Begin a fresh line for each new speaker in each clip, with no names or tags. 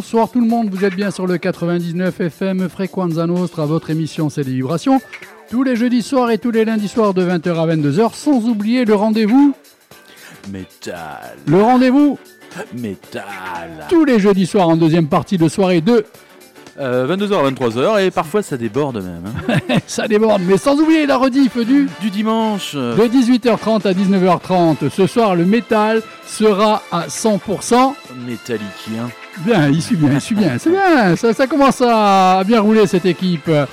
Bonsoir tout le monde, vous êtes bien sur le 99 FM Frequenza Nostra, votre émission c'est les vibrations. Tous les jeudis soirs et tous les lundis soirs de 20h à 22h, sans oublier le rendez-vous.
Métal.
Le rendez-vous
Métal.
tous les jeudis soirs en deuxième partie de soirée de
22h à 23h et parfois ça déborde même. hein.
ça déborde, mais sans oublier la rediff du
Du dimanche.
de 18h30 à 19h30. Ce soir, le métal sera à 100%.
Métalliquien.
Bien, il suit bien, il suit bien. C'est bien, ça, ça commence à bien rouler cette équipe.
Un-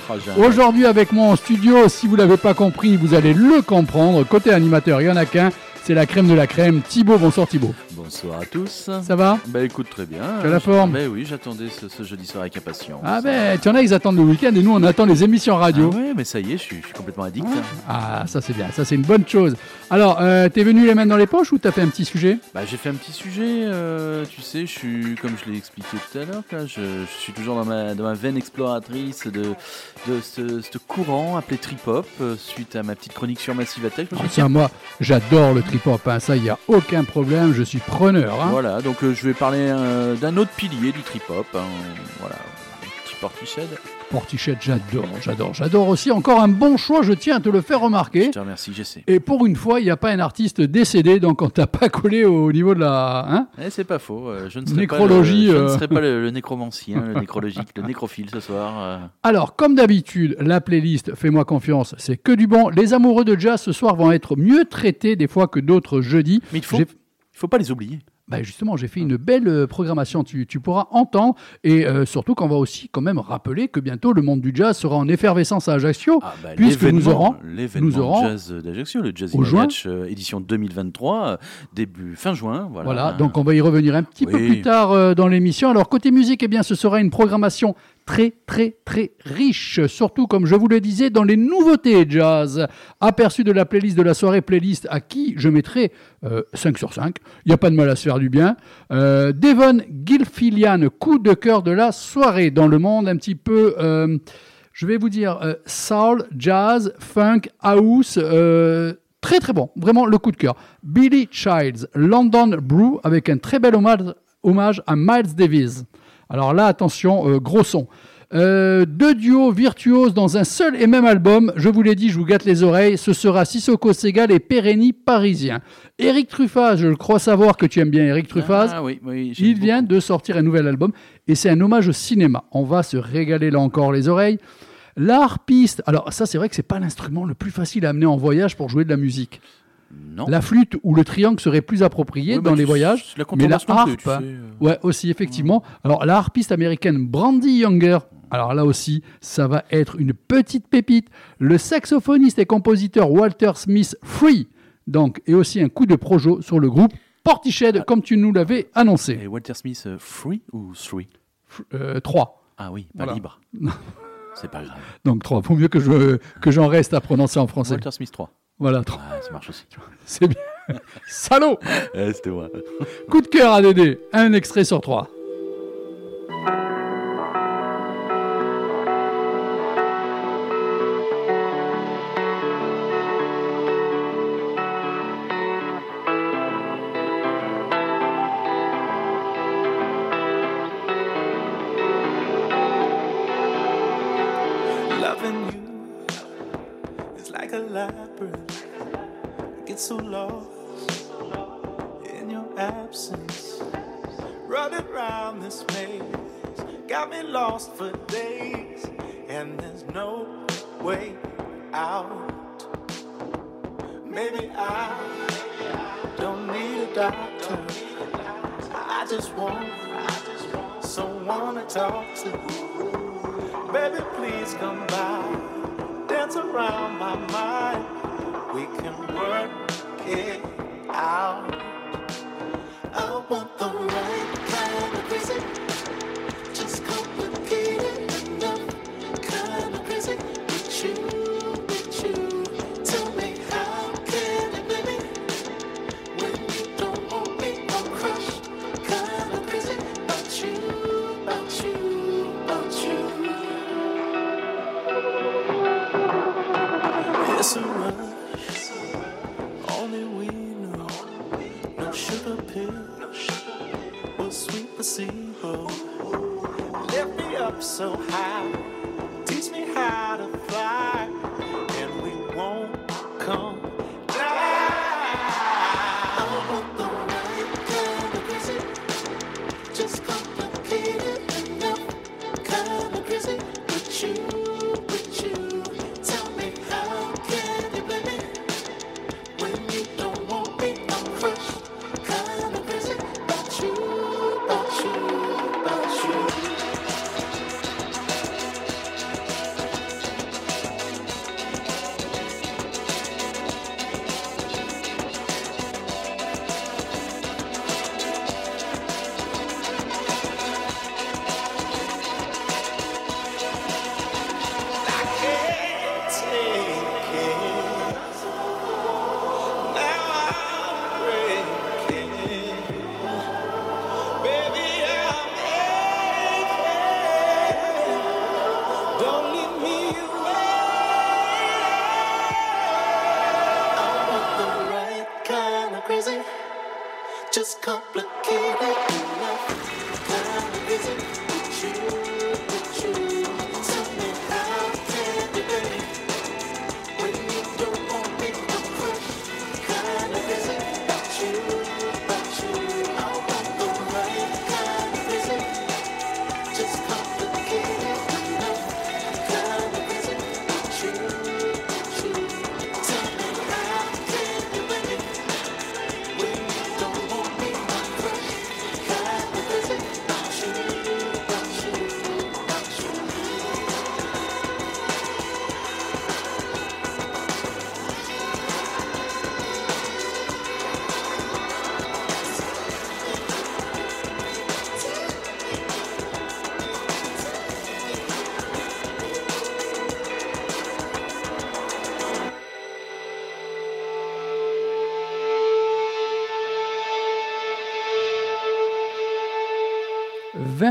Aujourd'hui avec moi en studio, si vous l'avez pas compris, vous allez le comprendre. Côté animateur, il y en a qu'un, c'est la crème de la crème. Thibaut, bonsoir Thibaut.
Bonsoir à tous.
Ça va
Bah écoute très bien.
Tu as la forme
Ben oui, j'attendais ce, ce jeudi soir avec impatience.
Ah ben, tu en as, ils attendent le week-end et nous on attend les émissions radio.
Ah ouais, mais ça y est, je suis, je suis complètement addict.
Ah, ça c'est bien, ça c'est une bonne chose. Alors, euh, t'es venu les mains dans les poches ou t'as fait un petit sujet?
Bah j'ai fait un petit sujet, euh, tu sais, je suis, comme je l'ai expliqué tout à l'heure, je, je suis toujours dans ma, dans ma veine exploratrice de, de ce, ce courant appelé trip-hop, euh, suite à ma petite chronique sur Massive Attack.
Ah, Tiens, moi, j'adore le trip-hop, hein, ça, il n'y a aucun problème, je suis preneur. hein.
Voilà, donc euh, je vais parler euh, d'un autre pilier du trip-hop. hein, voilà, un petit portiched.
Portichette, j'adore, j'adore, j'adore aussi. Encore un bon choix, je tiens à te le faire
Je
remarquer.
te remercie, j'essaie.
Et pour une fois, il n'y a pas un artiste décédé, donc on t'a pas collé au niveau de la... Hein
Eh, c'est pas faux, euh, je ne serai
Nécrologie,
pas le, je ne serai pas le, le nécromancien, le nécrologique, le nécrophile ce soir.
Alors, comme d'habitude, la playlist Fais-moi confiance, c'est que du bon. Les amoureux de jazz ce soir vont être mieux traités des fois que d'autres jeudis.
Mais il faut, il faut pas les oublier.
Bah justement, j'ai fait une belle euh, programmation, tu, tu pourras entendre. Et euh, surtout qu'on va aussi quand même rappeler que bientôt le monde du jazz sera en effervescence à Ajaccio.
Ah, bah,
Puisque nous aurons-
l'événement jazz d'Ajaccio, le Jazz in. Match euh, édition 2023, euh, début fin juin. Voilà,
Voilà, donc on va y revenir un petit peu plus tard euh, dans l'émission. Alors côté musique, eh bien, ce sera une programmation très très très riche, surtout comme je vous le disais dans les nouveautés jazz. Aperçu de la playlist de la soirée playlist à qui je mettrai euh, 5 sur 5. Il n'y a pas de mal à se faire du bien. Euh, Devon Gilfillian, coup de cœur de la soirée dans le monde un petit peu... euh, je vais vous dire euh, soul, jazz, funk, house, très très bon, vraiment le coup de cœur. Billy Childs, London Brew avec un très bel hommage, hommage à Miles Davis. Alors là, attention, euh, gros son. Euh, deux duos virtuoses dans un seul et même album. Je vous l'ai dit, je vous gâte les oreilles. Ce sera Sissoko Segal et Pérénie Parisien. Eric Truffaz, je le crois savoir que tu aimes bien Eric Truffaz.
Ah oui, oui,
Il vient de sortir un nouvel album et c'est un hommage au cinéma. On va se régaler là encore les oreilles. La harpiste, alors ça c'est vrai que c'est pas l'instrument le plus facile à amener en voyage pour jouer de la musique.
Non.
La flûte ou le triangle serait plus approprié
bah,
dans
tu-
les voyages.
La
mais la
tu
harpe,
sais, euh.
Ouais, aussi effectivement. Alors la harpiste américaine Brandy Younger. Alors là aussi, ça va être une petite pépite. Le saxophoniste et compositeur Walter Smith Free, donc, et aussi un coup de projo sur le groupe Portiched, comme tu nous l'avais annoncé.
Et Walter Smith, euh, free ou three
3.
Ah oui, pas
Voilà.
libre. C'est pas grave.
Donc 3. Faut mieux que je que j'en reste à prononcer en français.
Walter Smith 3.
Voilà, 3.
Ah, ça marche aussi.
C'est bien. Salaud
Eh, C'était moi.
Coup de cœur à Dédé. Un extrait sur 3.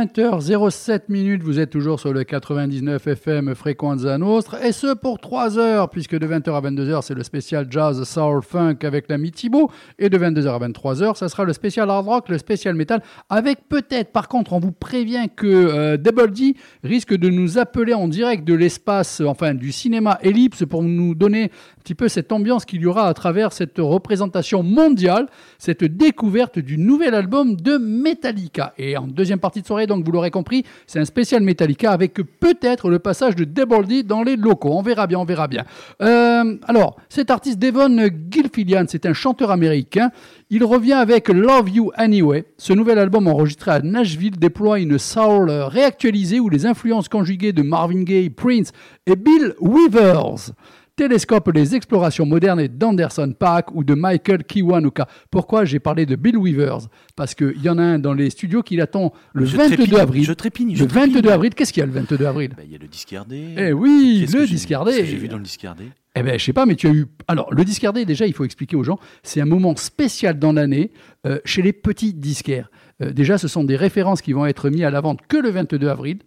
20h07 minutes, vous êtes toujours sur le 99 FM Frequenza Nostra, et ce pour 3 heures, puisque de 20h à 22h, c'est le spécial Jazz Soul Funk avec l'ami Thibaut, et de 22h à 23h, ça sera le spécial Hard Rock, le spécial Metal, avec peut-être, par contre, on vous prévient que euh, Double D risque de nous appeler en direct de l'espace, enfin du cinéma Ellipse, pour nous donner un petit peu cette ambiance qu'il y aura à travers cette représentation mondiale, cette découverte du nouvel album de Metallica. Et en deuxième partie de soirée, donc vous l'aurez compris, c'est un spécial Metallica avec peut-être le passage de Double D dans les locaux. On verra bien, on verra bien. Euh, alors, cet artiste Devon Gilfillian, c'est un chanteur américain. Il revient avec Love You Anyway. Ce nouvel album enregistré à Nashville déploie une soul réactualisée où les influences conjuguées de Marvin Gaye, Prince et Bill Weavers télescope les explorations modernes d'Anderson Paak ou de Michael Kiwanuka. Pourquoi j'ai parlé de Bill Weavers? Parce qu'il y en a un dans les studios qui l'attend le
Je
22
trépigne,
avril.
je trépigne, je
le 22
trépigne.
avril, qu'est-ce qu'il y a le 22 avril
Bah, Il y a le discardé.
Eh oui, le discardé.
qu'est-ce que J'ai vu dans le discardé.
Eh ben, je sais pas, mais tu as eu. Alors, le discardé, déjà, il faut expliquer aux gens, c'est un moment spécial dans l'année euh, chez les petits disquaires. Euh, déjà, ce sont des références qui vont être mises à la vente que le 22 avril.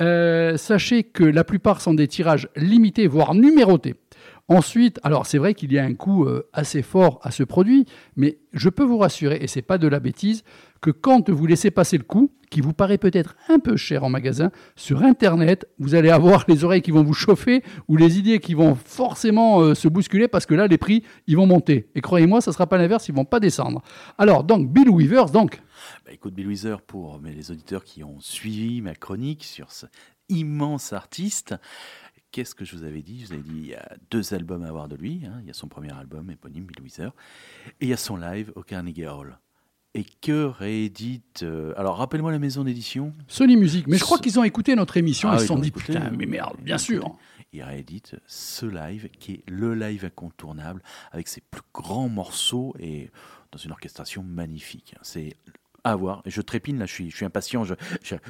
Euh, sachez que la plupart sont des tirages limités, voire numérotés. Ensuite, alors c'est vrai qu'il y a un coût euh, assez fort à ce produit, mais je peux vous rassurer, et c'est pas de la bêtise, que quand vous laissez passer le coup, qui vous paraît peut-être un peu cher en magasin, sur Internet, vous allez avoir les oreilles qui vont vous chauffer ou les idées qui vont forcément euh, se bousculer parce que là, les prix, ils vont monter. Et croyez-moi, ça sera pas l'inverse, ils vont pas descendre. Alors, donc, Bill Weavers, donc,
Bah, écoute, Bill Weezer, pour les auditeurs qui ont suivi ma chronique sur ce immense artiste, qu'est-ce que je vous avais dit? Je vous avais dit il y a deux albums à avoir de lui. hein. Il y a son premier album éponyme, Bill Weezer, et il y a son live au Carnegie Hall. Et que réédite. euh, alors, rappelle-moi la maison d'édition.
Sony Music. Mais je crois qu'ils ont écouté notre émission
Ah oui,
se sont
ils ont
dit,
écouté,
putain,
hein.
mais merde,
Ils
bien sûr.
Il réédite ce live qui est le live incontournable avec ses plus grands morceaux et dans une orchestration magnifique. C'est à voir. Je trépine là, je suis, je suis impatient. Je-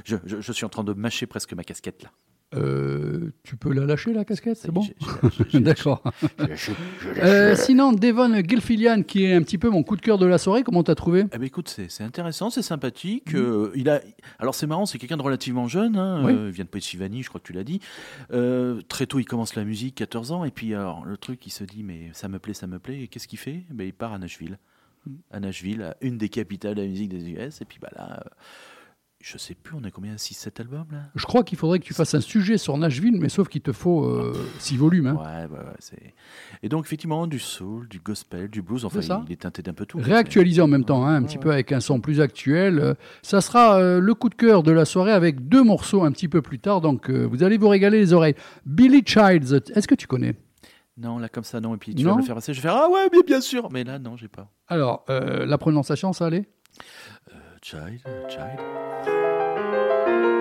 je- je suis en train de mâcher presque ma casquette là.
Euh, tu peux la lâcher, la casquette, c'est bon D'accord. Euh, sinon, Devon Gilfillian, qui est un petit peu mon coup de cœur de la soirée, comment t'as trouvé?
Eh ben, écoute, c'est c'est intéressant, c'est sympathique.
Mhm.
euh, il a, alors c'est marrant, c'est quelqu'un de relativement jeune. Hein,
Oui.
euh, il vient de Pennsylvanie, je crois que tu l'as dit. Euh, très tôt, il commence la musique, 14 ans, et puis alors le truc, il se dit mais ça me plaît, ça me plaît. Et qu'est-ce qu'il fait? Ben, il part à Nashville,
Mhm.
à Nashville, à une des capitales de la musique des US. Et puis bah là, euh, je sais plus, on est combien 6-7 albums là?
Je crois qu'il faudrait que tu fasses un sujet sur Nashville, mais sauf qu'il te faut euh, six volumes. hein.
Ouais, ouais, ouais. c'est- Et donc, effectivement, du soul, du gospel, du blues, enfin, il est teinté d'un peu tout.
Réactualisé en même temps, hein, un
Ouais,
petit
ouais.
peu avec un son plus actuel. Euh, Ça sera euh, le coup de cœur de la soirée avec deux morceaux un petit peu plus tard, donc euh, vous allez vous régaler les oreilles. Billy Childs, est-ce que tu connais?
Non, là, comme ça, non. Et puis, tu
Non.
vas me le faire passer. Je vais faire Ah ouais, mais bien sûr. Mais là, non, j'ai pas.
Alors, euh, la prononciation, ça allait?
Euh, child, euh, child.
Thank you.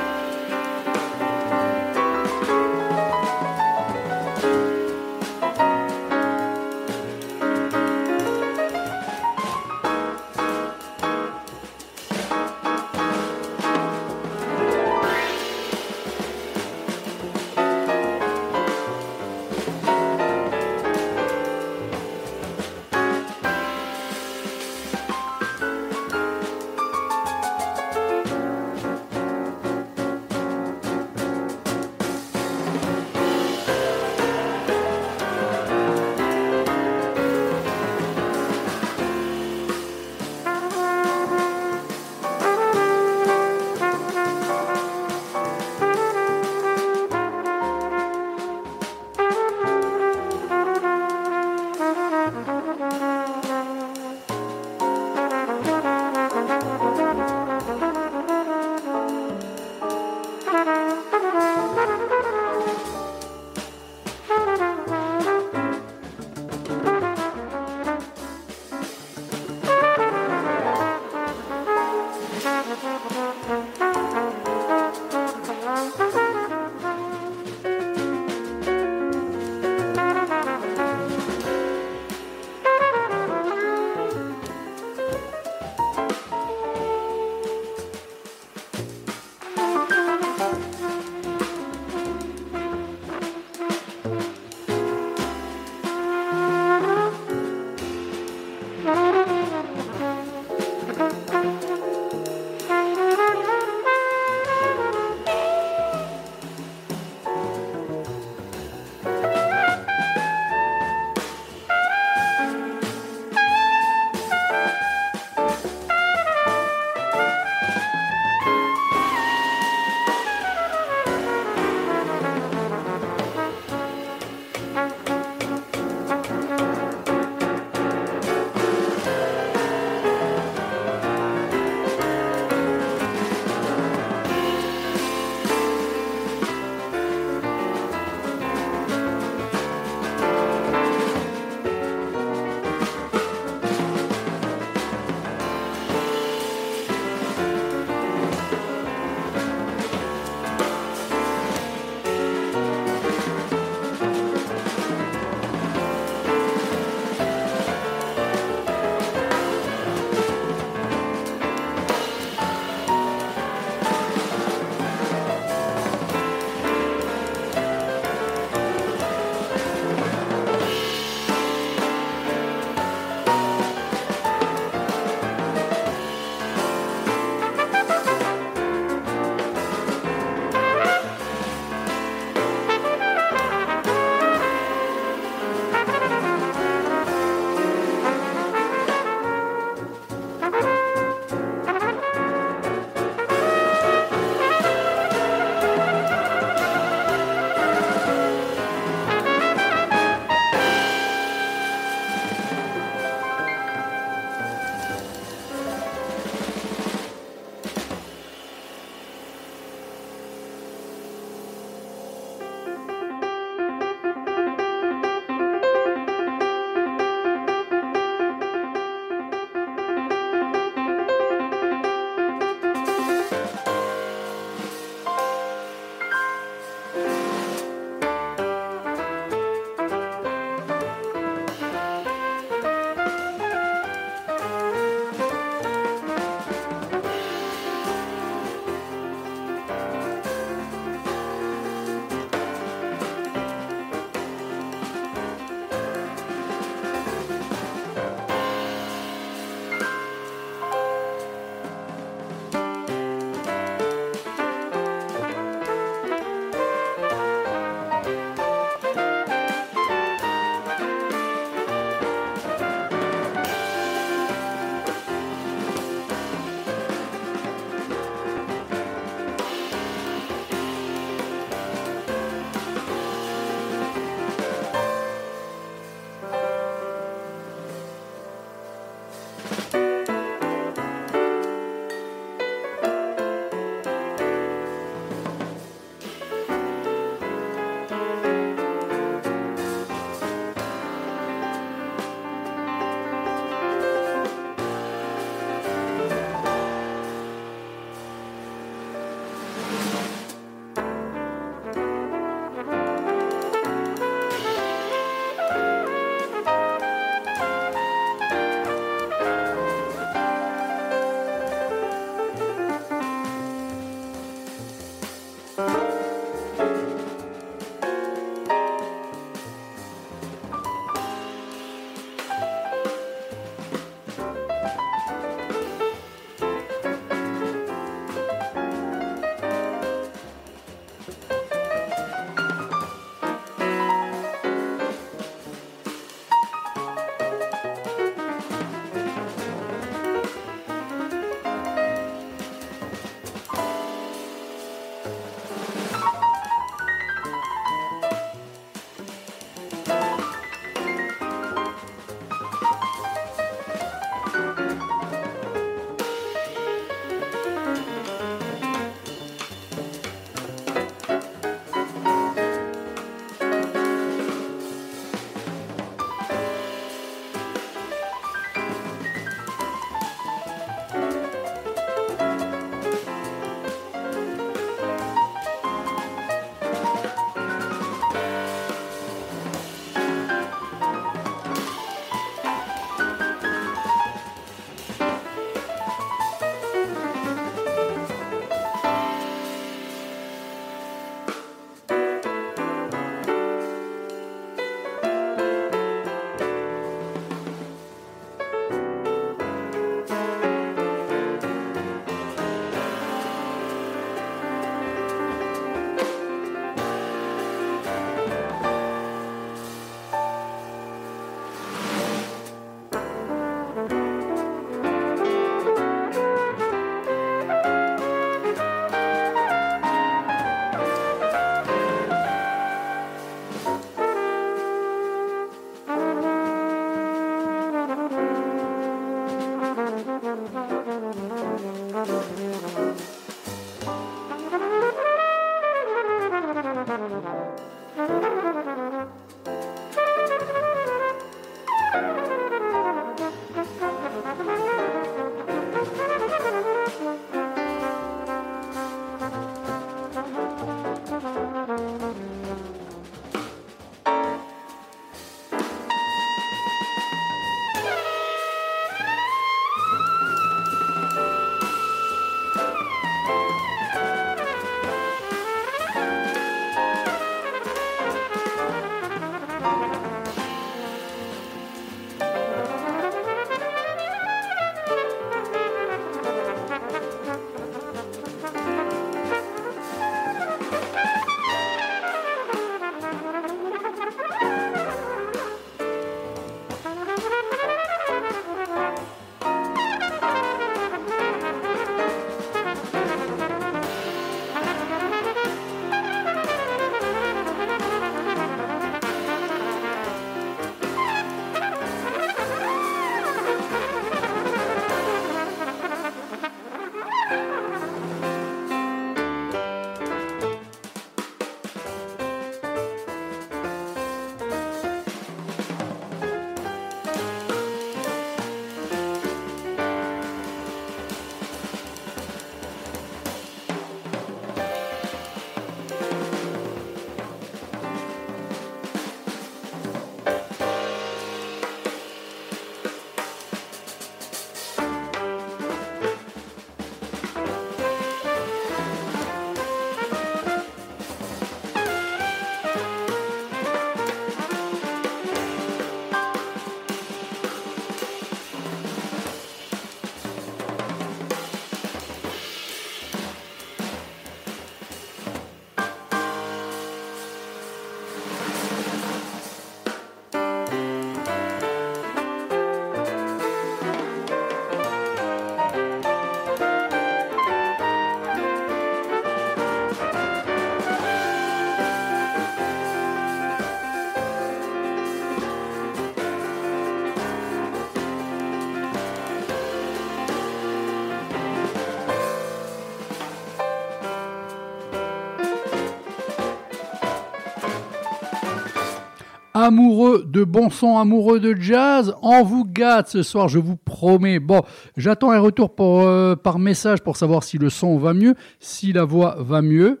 Amoureux de bon son, amoureux de jazz, on vous gâte ce soir, je vous promets. Bon, j'attends un retour euh, par message pour savoir si le son va mieux, si la voix va mieux.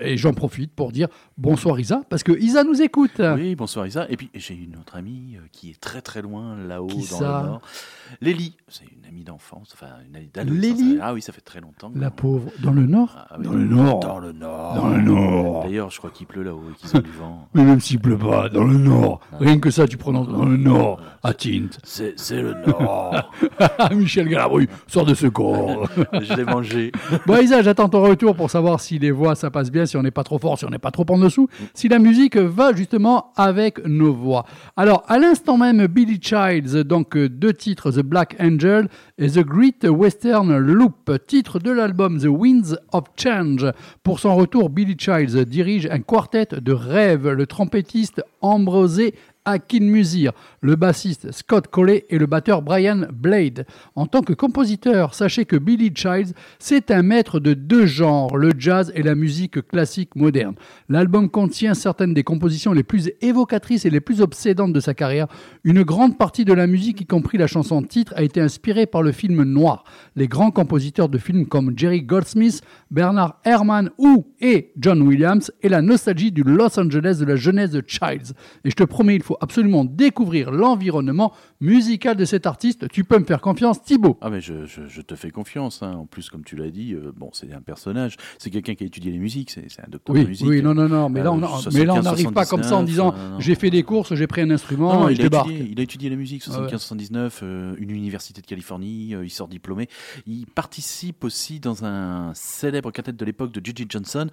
Et j'en profite pour dire bonsoir Isa, parce que Isa nous écoute.
Oui, bonsoir Isa. Et puis j'ai une autre amie euh, qui est très très loin là-haut dans le nord. Lélie, c'est une amie d'enfance, enfin une amie d'adolescence.
Lélie
Ah oui, ça fait très longtemps.
La pauvre, dans le nord
Ah oui,
Dans le nord
Dans le nord.
Dans le nord
D'ailleurs, je crois qu'il pleut là-haut et qu'ils ont du vent.
Mais même s'il pleut pas, dans le nord. Rien que ça, tu prononces dans le nord, à Tint.
C'est c'est le nord.
Michel Galabru, sort de ce corps.
je l'ai mangé.
Bon, Isa, j'attends ton retour pour savoir si les voix, ça passe bien, si on n'est pas trop fort, si on n'est pas trop en dessous, si la musique va justement avec nos voix. Alors, à l'instant même, Billy Childs, donc euh, deux titres, The Black Angel et The Great Western Loop, titre de l'album The Winds of Change. Pour son retour, Billy Childs dirige un quartet de rêve, le trompettiste Ambrosé Akinmusir, le bassiste Scott Coley et le batteur Brian Blade. En tant que compositeur, sachez que Billy Childs, c'est un maître de deux genres, le jazz et la musique classique moderne. L'album contient certaines des compositions les plus évocatrices et les plus obsédantes de sa carrière. Une grande partie de la musique, y compris la chanson titre, a été inspirée par le film noir. Les grands compositeurs de films comme Jerry Goldsmith, Bernard Herrmann ou et John Williams et la nostalgie du Los Angeles de la jeunesse de Childs. Et je te promets, il faut absolument découvrir l'environnement musical de cet artiste. Tu peux me faire confiance, Thibaut.
Ah mais je, je- je te fais confiance. hein. En plus, comme tu l'as dit, euh, bon, c'est un personnage. C'est quelqu'un qui a étudié les musiques. C'est un docteur de
Oui,
musique.
oui, non, non, non, mais là,
Euh,
on, mais là, on n'arrive pas comme ça en
75,
disant
euh, non.
j'ai fait des courses, j'ai pris un instrument
Non, non,
et
il,
je
a
débarque.
étudié, il a étudié la musique,
Ah ouais.
75-79, euh, une université de Californie, il sort diplômé. Il participe aussi dans un célèbre quintet de l'époque de Gigi Johnson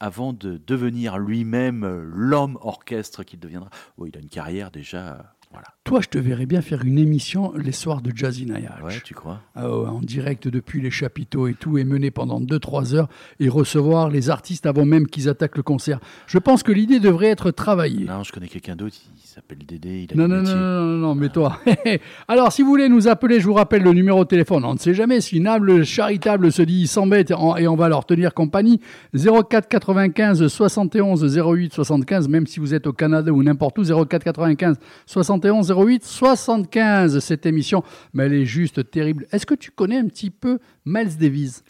avant de devenir lui-même l'homme orchestre qu'il deviendra. Oh, il a une carrière déjà. Euh, voilà.
Toi, je te verrais bien faire une émission les soirs de Jazzy Nayach.
Ouais, tu crois?
Ah ouais, en direct depuis les chapiteaux et tout, et mener pendant 2-3 heures et recevoir les artistes avant même qu'ils attaquent le concert. Je pense que l'idée devrait être travaillée.
Non, je connais quelqu'un d'autre, il s'appelle Dédé, il a
Non, non, non, non, non, non, mais toi. Alors, si vous voulez nous appeler, je vous rappelle le numéro de téléphone. On ne sait jamais si une âme charitable se dit s'embête et on va leur tenir compagnie. 04 95 71 08 75, même si vous êtes au Canada ou n'importe où. 04 95 71 08 75. Cette émission, mais elle est juste terrible. Est-ce que tu connais un petit peu Miles Davis?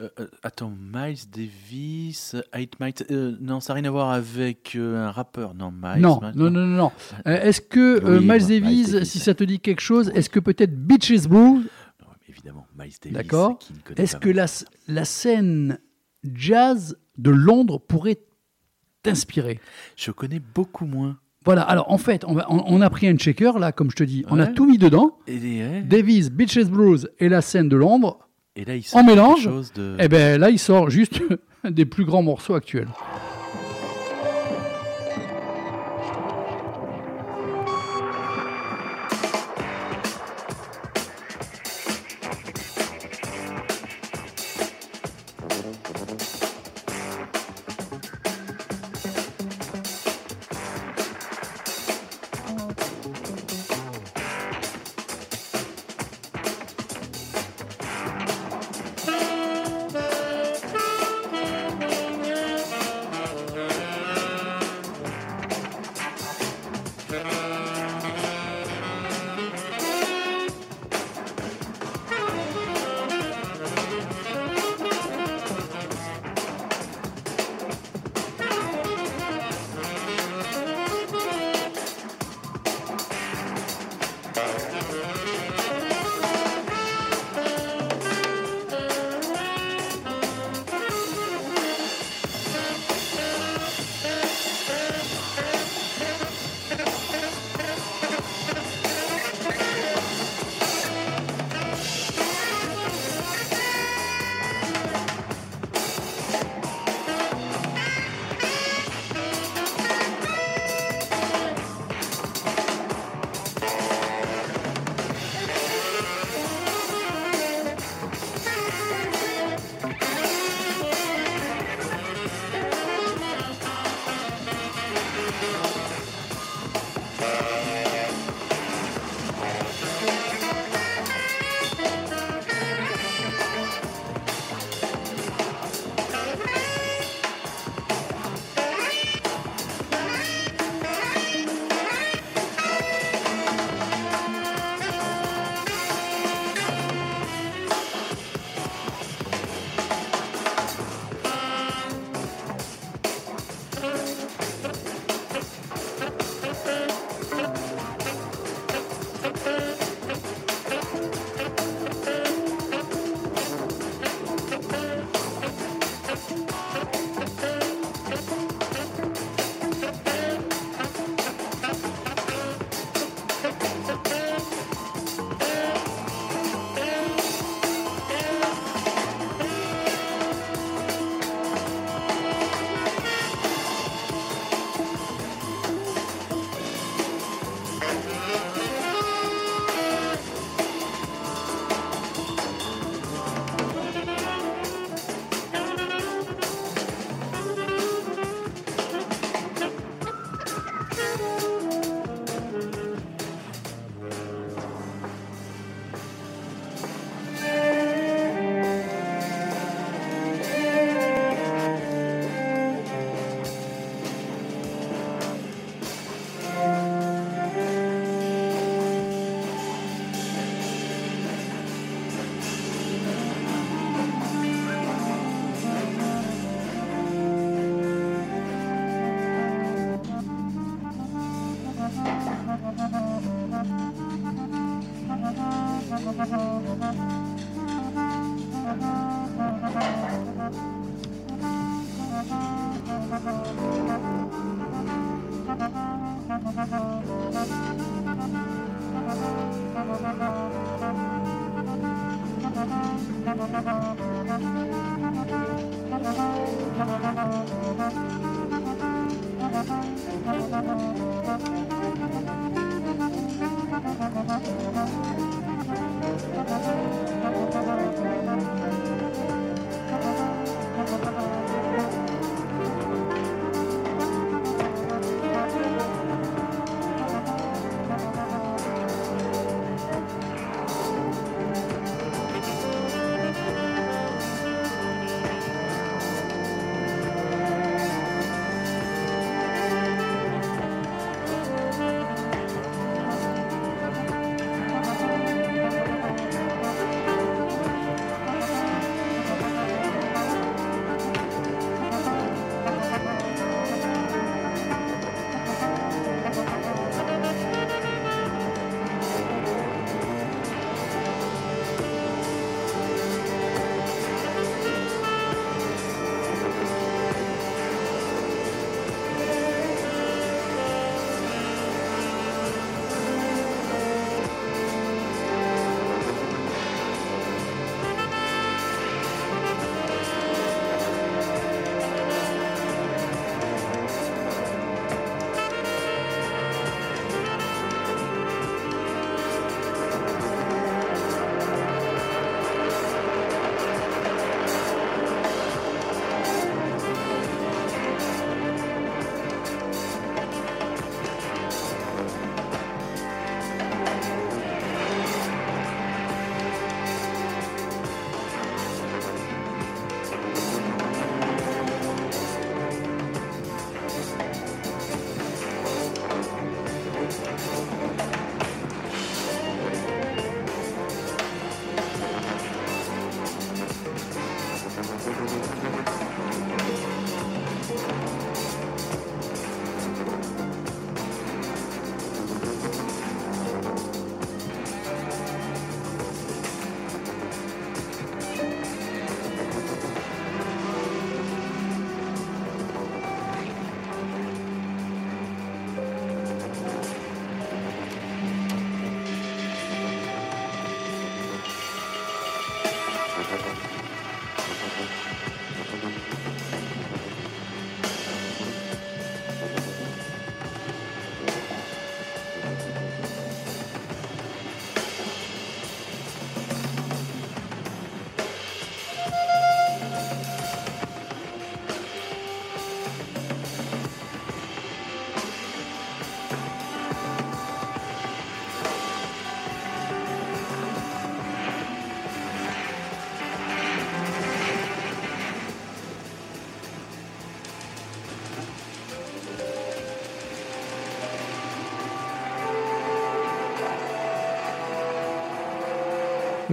Euh, euh, attends, Miles Davis, 8 Miles, euh, non, ça n'a rien à voir avec euh, un rappeur, non, Miles.
non,
Miles,
non, non, non, non. Euh, Est-ce que euh,
Oui,
Miles
Miles
Davis, si ça te dit quelque chose, est-ce que peut-être Beaches
Non, mais évidemment, Miles Davis.
D'accord. Est-ce que la, la scène jazz de Londres pourrait t'inspirer?
Je connais beaucoup moins.
Voilà, alors en fait, on, va- on- on a pris un checker, là, comme je te dis, on a tout mis dedans.
Et, ouais.
Davis, Beaches Blues et la scène de Londres.
Et là, il
En
sort
mélange,
chose de...
Et bien là, il sort juste des plus grands morceaux actuels.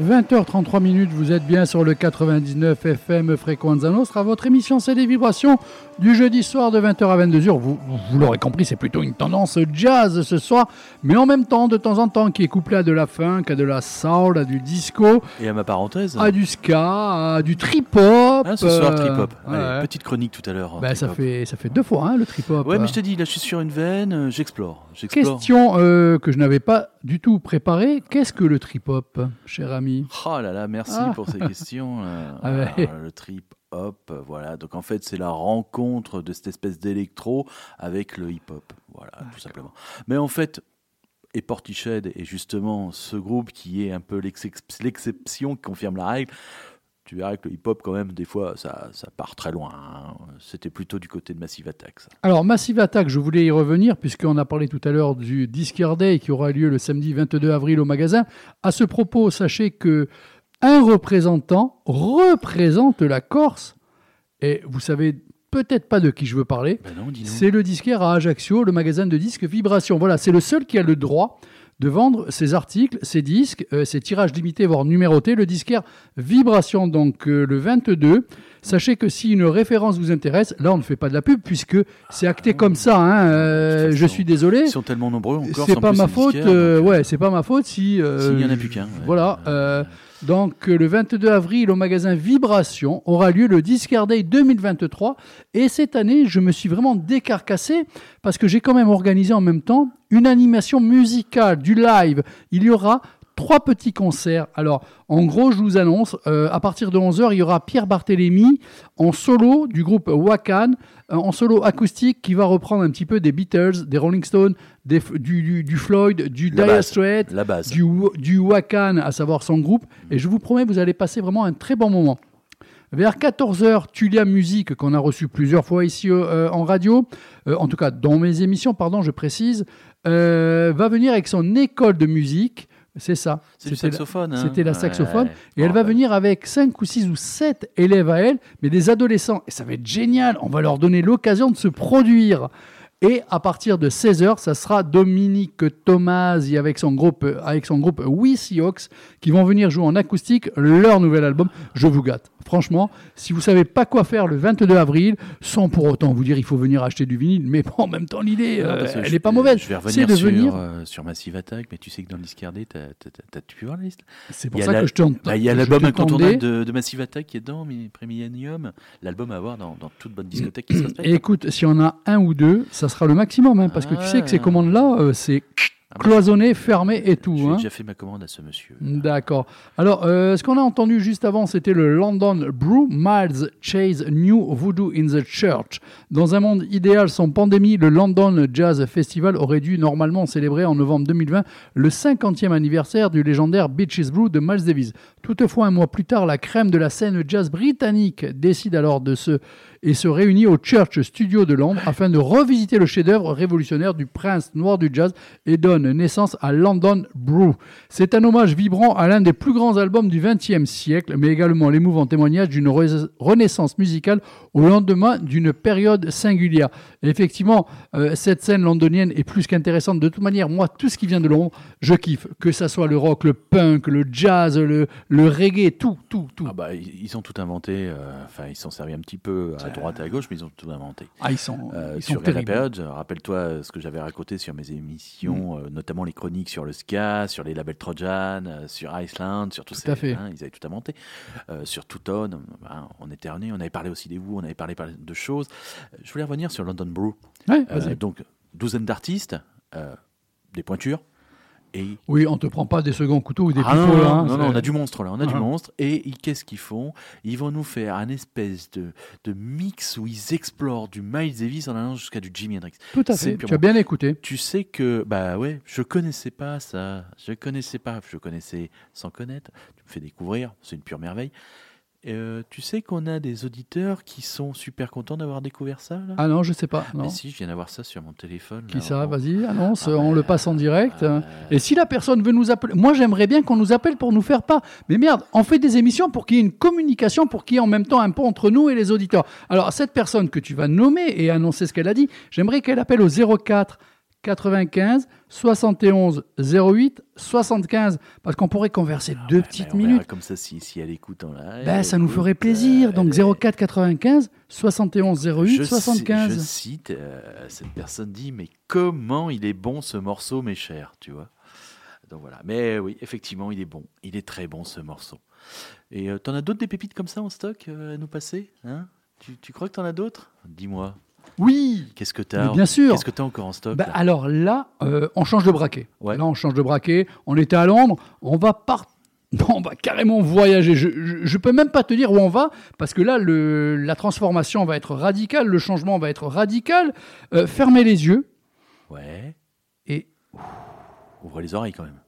20h33 minutes, vous êtes bien sur le 99 FM Fréquenza Nostra. Votre émission, c'est des vibrations du jeudi soir de 20h à 22h. Vous, vous l'aurez compris, c'est plutôt une tendance jazz ce soir, mais en même temps, de temps en temps, qui est couplé à de la funk, à de la soul, à du disco.
Et à ma parenthèse
À du ska, à du trip-hop.
Ah, ce soir,
euh,
trip-hop.
ouais.
Allez, petite chronique tout à l'heure.
Ben, ça, fait, ça fait deux fois hein, le trip-hop.
Ouais, mais je te dis, là, je suis sur une veine, euh, j'explore.
Question euh, que je n'avais pas du tout préparée. Qu'est-ce que le trip-hop, cher ami?
Oh là là, merci
Ah.
pour ces questions.
Ah ouais.
alors, le trip hop, voilà. Donc en fait, c'est la rencontre de cette espèce d'électro avec le hip hop, voilà, tout simplement. Mais en fait, et Portiched est justement ce groupe qui est un peu l'excep- l'exception qui confirme la règle. Tu verras que le hip hop, quand même, des fois, ça, ça part très loin. hein. C'était plutôt du côté de Massive Attack. ça.
Alors, Massive Attack, je voulais y revenir, puisqu'on a parlé tout à l'heure du Discard Day qui aura lieu le samedi 22 avril au magasin. À ce propos, sachez que un représentant représente la Corse. Et vous savez peut-être pas de qui je veux parler.
Ben.
C'est le disquaire à Ajaccio, le magasin de disques Vibration. Voilà, c'est le seul qui a le droit de vendre ses articles, ses disques, euh, ses tirages limités, voire numérotés. Le disquaire Vibration, donc euh, le 22. Sachez que si une référence vous intéresse, là on ne fait pas de la pub puisque c'est acté comme ça. hein, euh, je suis désolé.
Ils sont tellement nombreux encore.
C'est pas ma faute. ouais, c'est pas ma faute si.
S'il y en a plus qu'un, ouais.
Voilà. Donc euh, le 22 avril au magasin Vibration aura lieu le Discard Day 2023 et cette année je me suis vraiment décarcassé parce que j'ai quand même organisé en même temps une animation musicale du live. Il y aura trois petits concerts. Alors, en gros, je vous annonce, euh, à partir de 11h, il y aura Pierre Barthélémy en solo du groupe Wakan, euh, en solo acoustique qui va reprendre un petit peu des Beatles, des Rolling Stones, des du, du- du Floyd, du Dire. Straits, du, du Wakan, à savoir son groupe. Et je vous promets, vous allez passer vraiment un très bon moment. Vers 14h, Tulia Musique, qu'on a reçu plusieurs fois ici euh, en radio, euh, en tout cas dans mes émissions, pardon, je précise, euh, va venir avec son école de musique. C'est ça.
C'est du
C'était la-
saxophone. hein.
C'était la
Ouais.
saxophone. Et
Bon,
elle va venir avec 5 ou 6 ou 7 élèves à elle, mais des adolescents. Et ça va être génial. On va leur donner l'occasion de se produire. Et à partir de 16h, ça sera Dominique Tomasi avec son groupe, avec son groupe We Seahawks qui vont venir jouer en acoustique leur nouvel album. Je vous gâte. Franchement, si vous savez pas quoi faire le 22 avril, sans pour autant vous dire il faut venir acheter du vinyle, mais bon, en même temps l'idée, euh, elle n'est pas mauvaise.
Je vais revenir
de
sur,
venir.
euh, sur Massive Attack, mais tu sais que dans le discardé, t'as as, pu voir la liste
C'est pour ça
la-
que je te
Bah, Il y a
je
l'album incontournable de, de Massive Attack qui est dedans, mais Premillennium, l'album à voir dans, dans toute bonne discothèque qui se respecte.
Écoute, si on a un ou deux, ça sera le maximum, hein, parce que tu sais que ces
Ah.
commandes-là, euh, c'est
Ah, bah,
cloisonné, fermé et tout.
J'ai
hein.
déjà fait ma commande à ce monsieur.
D'accord. Alors, euh, ce qu'on a entendu juste avant, c'était le London Brew Miles Chase New Voodoo in the Church. Dans un monde idéal sans pandémie, le London Jazz Festival aurait dû normalement célébrer en novembre 2020 le 50e anniversaire du légendaire Beaches Brew de Miles Davis. Toutefois, un mois plus tard, la crème de la scène jazz britannique décide alors de se et se réunit au Church Studio de Londres afin de revisiter le chef-d'œuvre révolutionnaire du prince noir du jazz et donne naissance à London Brew. C'est un hommage vibrant à l'un des plus grands albums du XXe siècle, mais également l'émouvant témoignage d'une re- renaissance musicale au lendemain d'une période singulière. Et effectivement, euh, cette scène londonienne est plus qu'intéressante. De toute manière, moi, tout ce qui vient de Londres, je kiffe. Que ça soit le rock, le punk, le jazz, le, le reggae, tout, tout, tout.
Ah bah, ils ont tout inventé, euh, enfin ils s'en servaient un petit peu à droite et à gauche, mais ils ont tout inventé.
Ah, ils sont,
Euh,
ils sont
sur la
terribles.
période, euh, rappelle-toi euh, ce que j'avais raconté sur mes émissions, euh, notamment les chroniques sur le ska, sur les labels Trojan, euh, sur Iceland, sur tout,
Tout
ça.
à fait.
ils avaient tout inventé. Sur Touton, ben, on était dernier, on avait parlé aussi des Who, on avait parlé par- de choses. Je voulais revenir sur London Brew.
Ouais,
donc, douzaine d'artistes, des pointures, et
Oui, on te prend pas des seconds couteaux ou des
ah non,
là, hein,
non, non, on a du monstre là, on a du
Ah.
monstre. Et ils- qu'est-ce qu'ils font? Ils vont nous faire un espèce de, de mix où ils explorent du Miles Davis en allant jusqu'à du Jimi Hendrix.
Tout à fait.
purement-
Tu as bien écouté.
Tu sais que, bah ouais, je connaissais pas ça. Je connaissais pas, je connaissais sans connaître. Tu me fais découvrir, c'est une pure merveille. Euh, tu sais qu'on a des auditeurs qui sont super contents d'avoir découvert ça là?
Ah non, je sais pas. Non.
Mais si, je viens d'avoir ça sur mon téléphone.
Qui ça Vas-y, annonce.
Ah,
on
bah,
le passe en direct.
euh,
Et si la personne veut nous appeler, moi j'aimerais bien qu'on nous appelle pour nous faire part. Mais merde, on fait des émissions pour qu'il y ait une communication, pour qu'il y ait en même temps un pont entre nous et les auditeurs. Alors cette personne que tu vas nommer et annoncer ce qu'elle a dit, j'aimerais qu'elle appelle au 04 95 71 08 75 parce qu'on pourrait converser deux
Ouais,
petites minutes.
Comme ça, si, si elle écoute en live.
Ben, ça nous ferait plaisir.
euh,
Donc
elle-
04 95 71 08
je, ci-
75.
je cite, euh, cette personne dit Mais comment il est bon ce morceau, mes chers Tu vois Donc voilà. Mais oui, effectivement, il est bon. Il est très bon ce morceau. Et euh, t'en as d'autres des pépites comme ça en stock euh, à nous passer hein? Tu, tu crois que t'en as d'autres? Dis-moi.
Oui,
Qu'est-ce que
mais
t'as
bien sûr.
Qu'est-ce que t'as encore en stock
Bah,
là
alors là, euh, on change de braquet.
Ouais.
Là, on change de braquet. On était à Londres. On va par... Non, on va carrément voyager. Je, je, je peux même pas te dire où on va parce que là, le, la transformation va être radicale, le changement va être radical. Euh, fermez les yeux
Ouais.
et
Ouvre les oreilles quand même.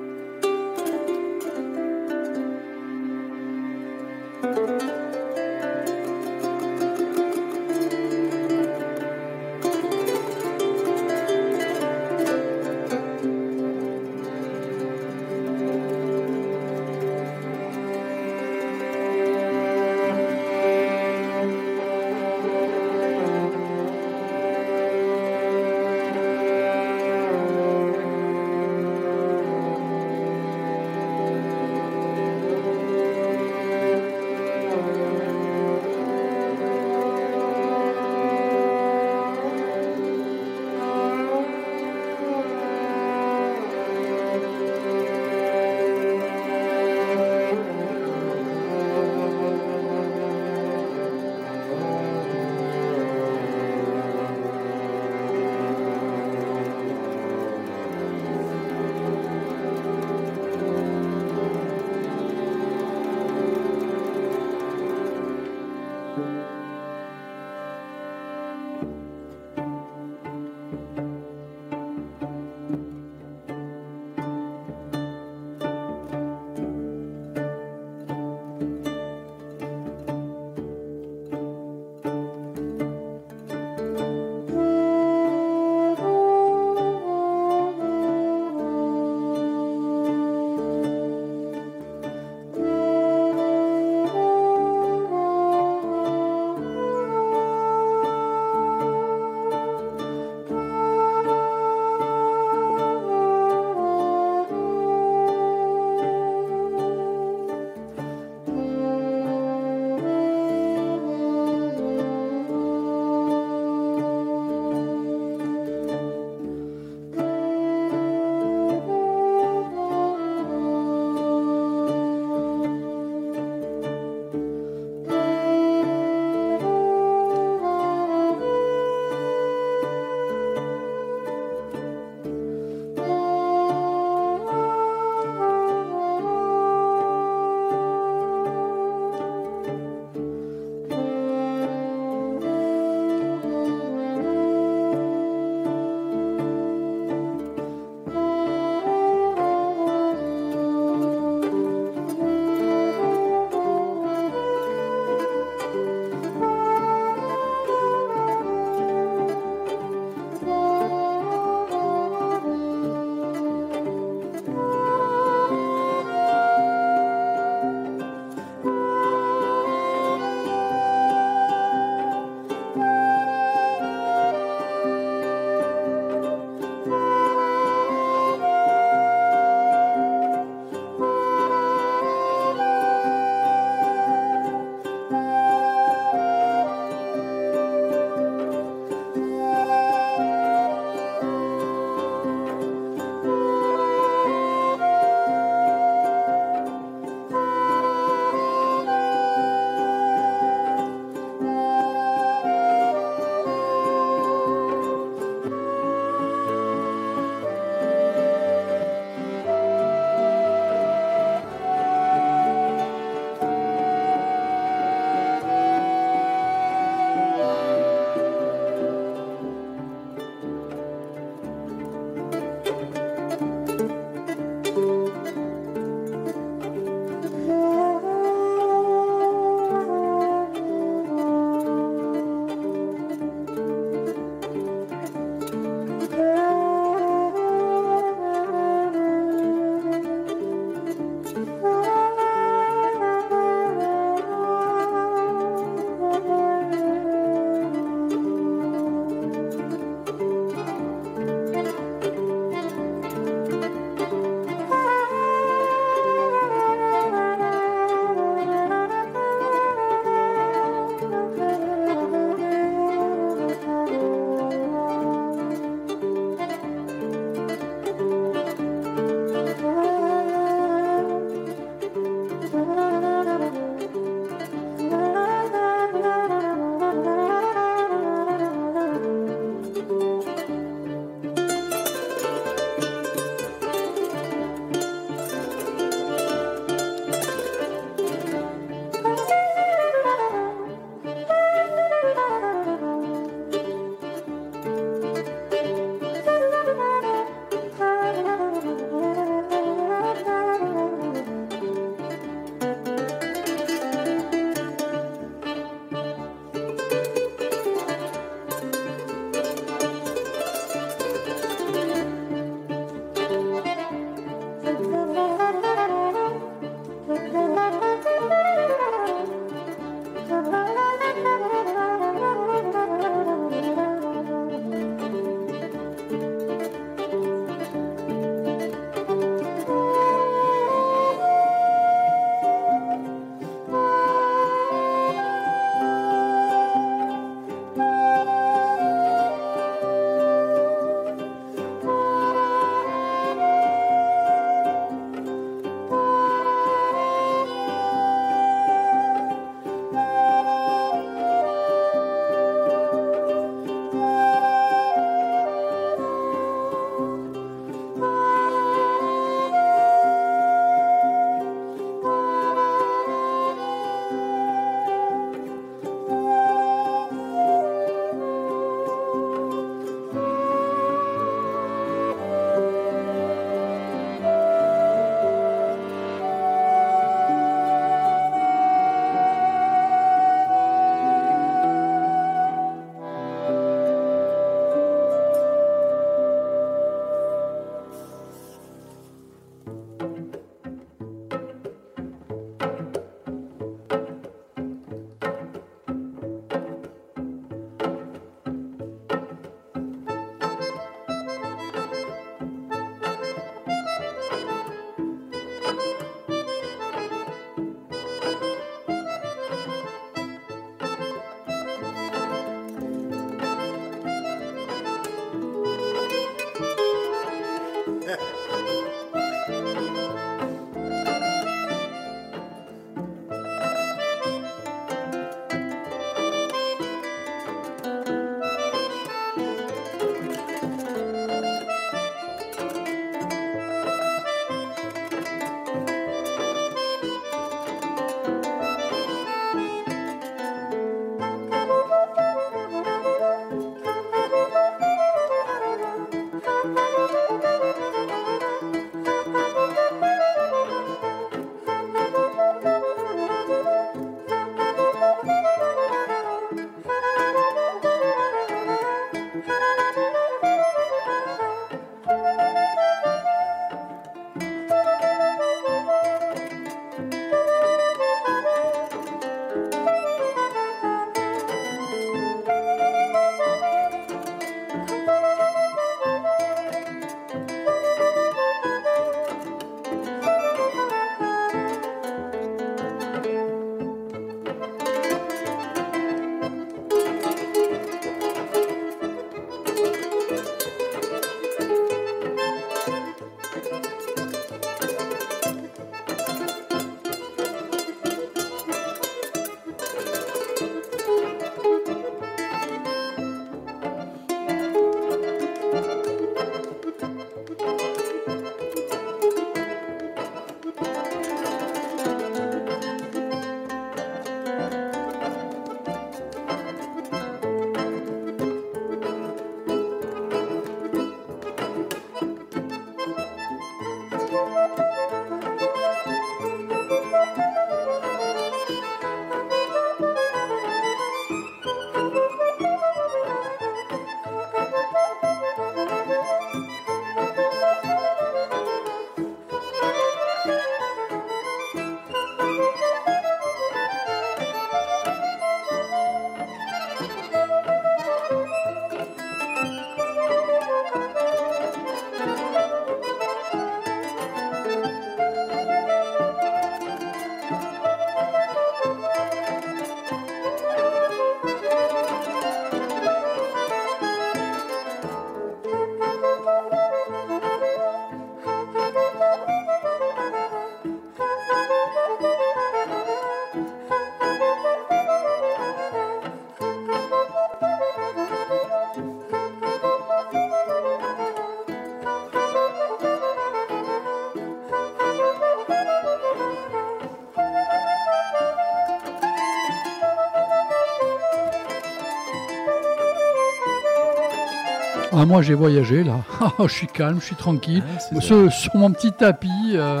Moi j'ai voyagé là. Ah, je suis calme, je suis tranquille.
Ouais, c'est
sur, sur mon petit tapis. euh,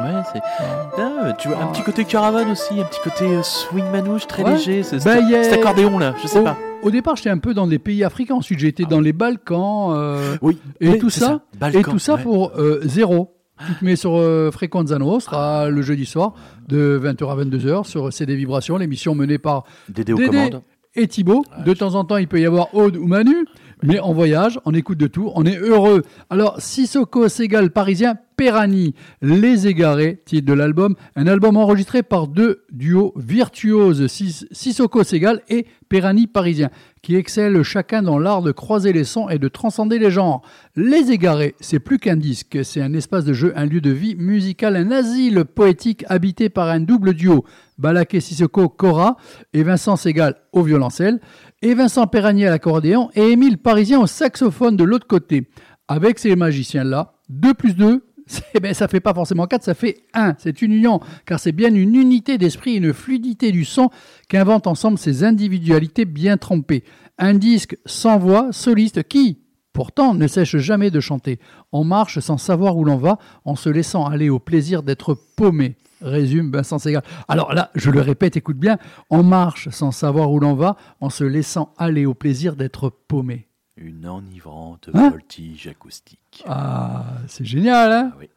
Ouais, c'est. Ah, tu vois, un petit côté caravane aussi, un petit côté euh, swing manouche très
Ouais.
léger. C'est
Bah, a-
accordéon là, je sais
au,
pas.
au départ, j'étais un peu dans des pays africains. Ensuite, j'ai été dans les Balkans. euh,
Oui.
et tout ça,
Balkan,
et tout ça
ouais.
pour euh, zéro. Tu te mets sur euh, Frequenza Nostra le jeudi soir de 20h à 22h sur CD Vibrations, l'émission menée par
Dédé aux
Dédé
commandes.
et Thibaut. De temps en temps, il peut y avoir Aude ou Manu, mais on voyage, on écoute de tout, on est heureux. Alors, Sissoko Segal parisien, Perani, Les Égarés, titre de l'album, un album enregistré par deux duos virtuoses, Sis- Sissoko Segal et Perani parisien, qui excellent chacun dans l'art de croiser les sons et de transcender les genres. Les Égarés, c'est plus qu'un disque, c'est un espace de jeu, un lieu de vie musical, un asile poétique habité par un double duo, Balaké Sissoko Cora et Vincent Segal au violoncelle, et Vincent Perranier à l'accordéon et Émile Parisien au saxophone de l'autre côté. Avec ces magiciens-là, 2 plus 2, c'est- ben, ça fait pas forcément 4, ça fait 1. C'est une union, car c'est bien une unité d'esprit, une fluidité du son qu'inventent ensemble ces individualités bien trompées. Un disque sans voix, soliste, qui, pourtant, ne sèche jamais de chanter. On marche sans savoir où l'on va, en se laissant aller au plaisir d'être paumé. Résume Vincent Segal. Alors là, je le répète, écoute bien, on marche sans savoir où l'on va, en se laissant aller au plaisir d'être paumé.
Une enivrante
Hein
voltige acoustique.
Ah, c'est génial, hein
Ah oui.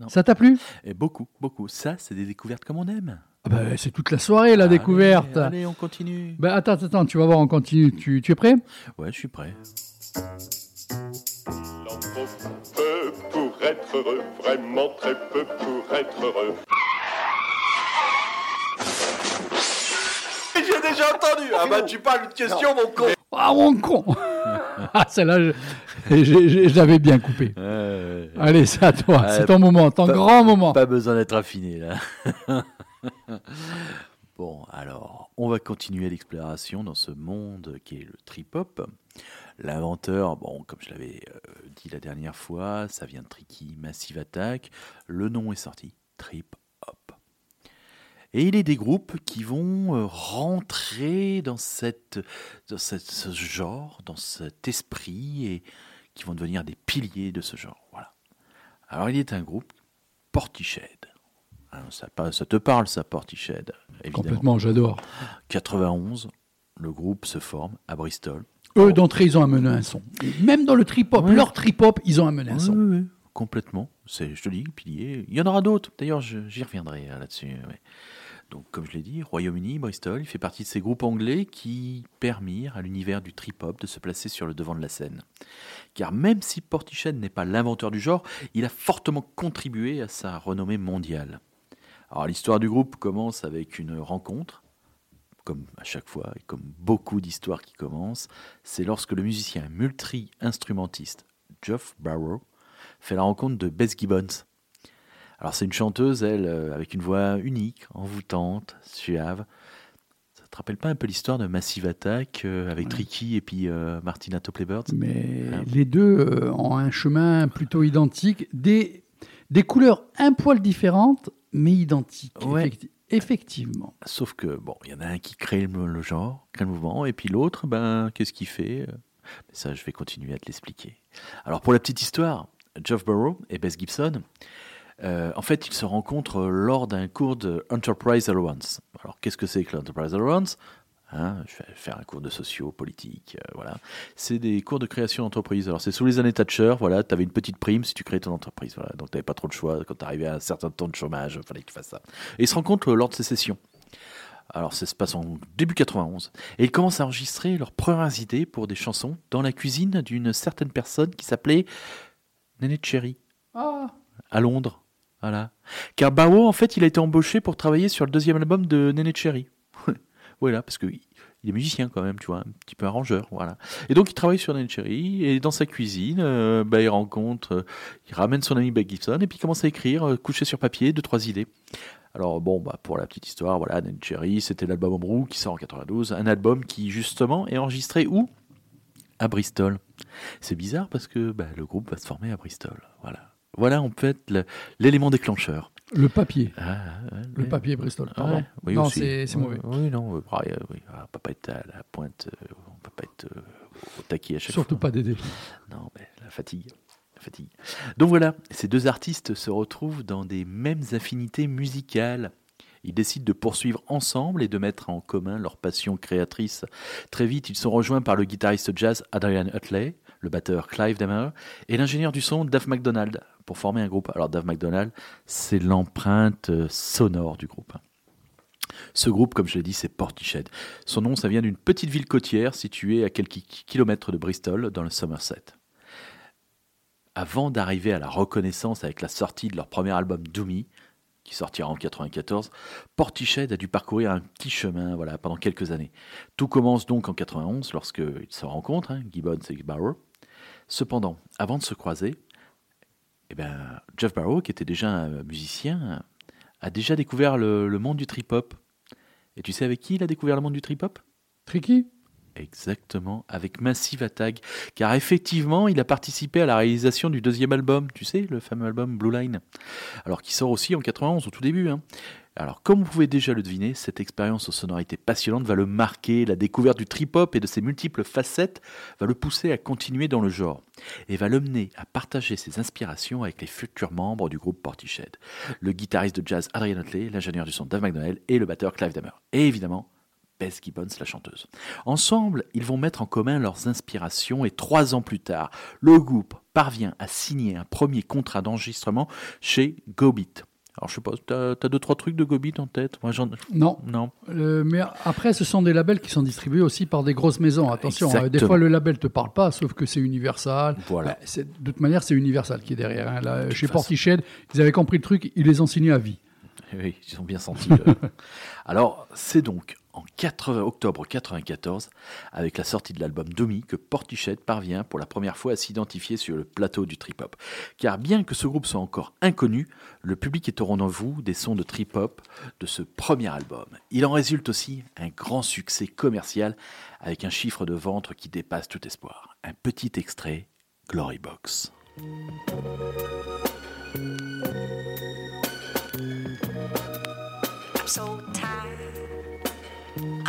Non.
Ça t'a plu?
Et beaucoup, beaucoup. Ça, c'est des découvertes comme on aime.
Ah ben, C'est toute la soirée, la
Allez,
découverte.
Allez, on continue.
Ben, attends, attends, tu vas voir, on continue. Tu, tu es prêt?
Ouais, je suis prêt.
Il en faut peu pour être heureux, vraiment très peu pour être heureux.
J'ai déjà entendu. Ah bah, tu parles de question, mon con.
Ah, mon con Ah, celle-là, je, l'avais bien coupé. Allez, c'est à toi,
Ouais,
c'est ton moment, ton
pas-
grand moment.
Pas besoin d'être affiné là. bon, alors, on va continuer l'exploration dans ce monde qui est le trip-hop. L'inventeur, bon, comme je l'avais euh, dit la dernière fois, ça vient de Tricky Massive Attack. Le nom est sorti, Trip. Et il est des groupes qui vont euh, rentrer dans, cette, dans cette- ce genre, dans cet esprit, et qui vont devenir des piliers de ce genre. Voilà. Alors, il est un groupe Portiched. Hein, ça, te parle, ça, Portiched Évidemment.
Complètement, j'adore.
91, le groupe se forme à Bristol.
Eux, d'entrée, ils ont amené un son. Même dans le trip-hop, leur trip-hop, ils ont amené un son.
oui, oui, complètement. C'est, je te dis, pilier. Il y en aura d'autres. D'ailleurs, j'y reviendrai euh, là-dessus. ouais. Donc, comme je l'ai dit, Royaume-Uni, Bristol, il fait partie de ces groupes anglais qui permirent à l'univers du trip-hop de se placer sur le devant de la scène. Car même si Portiched n'est pas l'inventeur du genre, il a fortement contribué à sa renommée mondiale. Alors, l'histoire du groupe commence avec une rencontre comme à chaque fois et comme beaucoup d'histoires qui commencent, c'est lorsque le musicien multi-instrumentiste Geoff Barrow fait la rencontre de Bess Gibbons. Alors c'est une chanteuse, elle, euh, avec une voix unique, envoûtante, suave. Ça te rappelle pas un peu l'histoire de Massive Attack euh, avec Tricky et puis euh, Martina Topley Birds
Mais
Ah.
les deux euh, ont un chemin plutôt identique, des, des couleurs un poil différentes, mais identiques.
Ouais.
effecti- effectivement.
Sauf que, bon, il y en a un qui crée le, le genre, crée le mouvement, et puis l'autre, ben, qu'est-ce qu'il fait Mais Ça, je vais continuer à te l'expliquer. Alors, pour la petite histoire, Geoff Burrow et Bess Gibson, euh, en fait, ils se rencontrent lors d'un cours de Enterprise Allowance. Alors, qu'est-ce que c'est que l'Enterprise Allowance Hein, je vais faire un cours de socio, politique, euh, voilà. C'est des cours de création d'entreprise. Alors, c'est sous les années Thatcher, voilà, tu avais une petite prime si tu créais ton entreprise, voilà. Donc, tu n'avais pas trop de choix. Quand tu arrivais à un certain temps de chômage, il fallait que tu fasses ça. Et ils se rencontrent lors de ces sessions. Alors, ça se passe en début 91. Et ils commencent à enregistrer leurs premières idées pour des chansons dans la cuisine d'une certaine personne qui s'appelait Néné Cherry,
Ah,
à Londres. Car Bao, en fait, il a été embauché pour travailler sur le deuxième album de Néné Cherry. voilà, parce que il est musicien quand même, tu vois, un petit peu arrangeur, voilà. Et donc il travaille sur Néné Cherry, et dans sa cuisine, euh, bah, il rencontre, euh, il ramène son ami Beck Gibson, et puis il commence à écrire, euh, coucher sur papier, deux, trois idées. Alors bon, bah, pour la petite histoire, voilà, Néné Cherry, c'était l'album Ombrou qui sort en 92, un album qui justement est enregistré où? À Bristol. C'est bizarre parce que bah, le groupe va se former à Bristol, voilà. Voilà en fait l'élément déclencheur.
le papier.
Ah, ouais,
Le
ouais.
papier Bristol,
Ouais,
pardon.
oui,
non, c'est mauvais.
Oui, non, euh, ah, euh, oui, ah, on peut pas être à la pointe, euh, on peut pas être euh, au taquet à chaque
Surtout
fois.
pas Dédé.
Non, mais la fatigue. La fatigue. Donc voilà, ces deux artistes se retrouvent dans des mêmes affinités musicales. Ils décident de poursuivre ensemble et de mettre en commun leur passion créatrice. Très vite, ils sont rejoints par le guitariste jazz Adrian Utley, le batteur Clive Demer et l'ingénieur du son Dave McDonald pour former un groupe. Alors Dave McDonald, c'est l'empreinte sonore du groupe. Ce groupe, comme je l'ai dit, c'est Portiched. Son nom, ça vient d'une petite ville côtière située à quelques kilomètres de Bristol, dans le Somerset. Avant d'arriver à la reconnaissance avec la sortie de leur premier album Doomy, qui sortira en 94, Portiched a dû parcourir un petit chemin voilà, pendant quelques années. Tout commence donc en 91 lorsqu'ils se rencontrent, hein, Gibbons et Barrow. Cependant, avant de se croiser, eh ben, Jeff Barrow, qui était déjà un musicien, a déjà découvert le, le monde du trip-hop. Et tu sais avec qui il a découvert le monde du trip-hop?
Tricky
Exactement, avec Massive Attack, car effectivement, il a participé à la réalisation du deuxième album, tu sais, le fameux album Blue Line, alors qui sort aussi en 91 au tout début. Hein. Alors, comme vous pouvez déjà le deviner, cette expérience aux sonorités passionnantes va le marquer, la découverte du trip-hop et de ses multiples facettes va le pousser à continuer dans le genre, et va l'emmener à partager ses inspirations avec les futurs membres du groupe Portiched, le guitariste de jazz Adrian Utley, l'ingénieur du son Dave McDonnell et le batteur Clive Damer, et évidemment Bess Gibbons, la chanteuse. Ensemble, ils vont mettre en commun leurs inspirations et trois ans plus tard, le groupe parvient à signer un premier contrat d'enregistrement chez Gobit. Alors je sais pas, t'as as deux trois trucs de Gobit en tête Moi
Non.
non.
Euh, mais après, ce sont des labels qui sont distribués aussi par des grosses maisons. Attention, hein, des fois le label te parle pas, sauf que c'est Universal.
Voilà.
Bah, de toute manière, c'est Universal qui est derrière. hein. Là, chez. Portiched, ils avaient compris le truc, ils les ont signés à vie.
Oui, ils ont bien senti. le- Alors, c'est donc en 80 octobre 94, avec la sortie de l'album Domi, que Portiched parvient pour la première fois à s'identifier sur le plateau du trip-hop. Car bien que ce groupe soit encore inconnu, le public est au rendez-vous des sons de trip-hop de ce premier album. Il en résulte aussi un grand succès commercial avec un chiffre de vente qui dépasse tout espoir. Un petit extrait, Glory Box.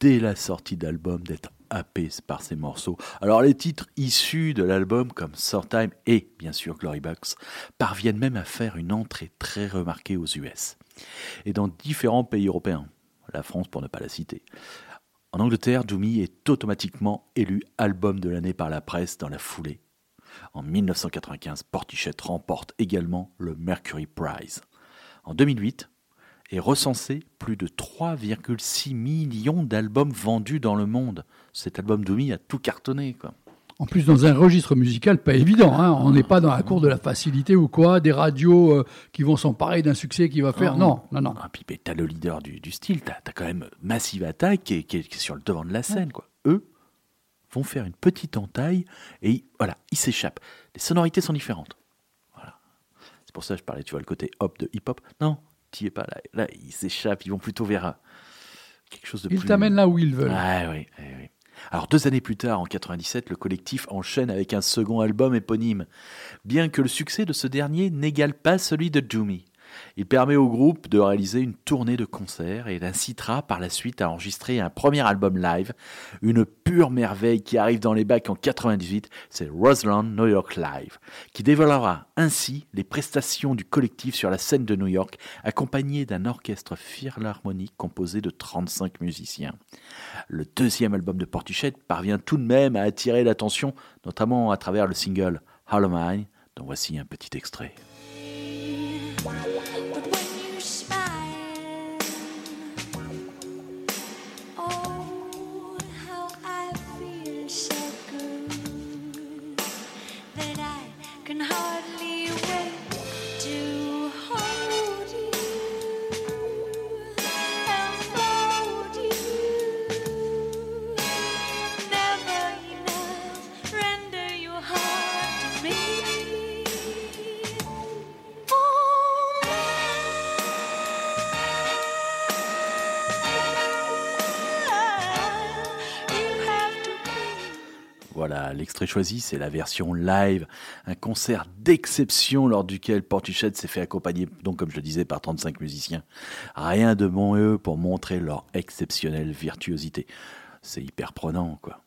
dès la sortie d'album d'être happé par ces morceaux. Alors les titres issus de l'album comme Time et bien sûr Glory Box parviennent même à faire une entrée très remarquée aux US et dans différents pays européens, la France pour ne pas la citer. En Angleterre, Doomy est automatiquement élu album de l'année par la presse dans la foulée. En 1995, Portichet remporte également le Mercury Prize. En 2008, est recensé plus de 3,6 millions d'albums vendus dans le monde. Cet album Domi a tout cartonné. Quoi.
En plus, dans un registre musical pas évident. hein. On n'est pas dans la cour de la facilité ou quoi, des radios euh, qui vont s'emparer d'un succès qui va faire. Non, non, non.
Ah, puis t'as le leader du, du style, t'as as quand même Massive Attack qui est, qui est- sur le devant de la scène. Quoi. Eux vont faire une petite entaille et voilà, ils s'échappent. Les sonorités sont différentes. Voilà. C'est pour ça que je parlais, tu vois, le côté hop de hip-hop. Non, t'y es pas là. Là, ils s'échappent, ils vont plutôt vers euh, quelque chose de
Ils
plus...
t'amènent là où ils veulent.
Ah oui, oui, oui. Alors deux années plus tard, en 97, le collectif enchaîne avec un second album éponyme, bien que le succès de ce dernier n'égale pas celui de Doomy. Il permet au groupe de réaliser une tournée de concerts et l'incitera par la suite à enregistrer un premier album live, une pure merveille qui arrive dans les bacs en 98, c'est Roseland New York Live, qui dévoilera ainsi les prestations du collectif sur la scène de New York, accompagné d'un orchestre philharmonique composé de 35 musiciens. Le deuxième album de Portichet parvient tout de même à attirer l'attention, notamment à travers le single Hollow Mine, dont voici un petit extrait. heart. L'extrait choisi, c'est la version live, un concert d'exception lors duquel Portiched s'est fait accompagner, donc comme je le disais, par 35 musiciens. Rien de eux pour montrer leur exceptionnelle virtuosité. C'est hyper prenant, quoi.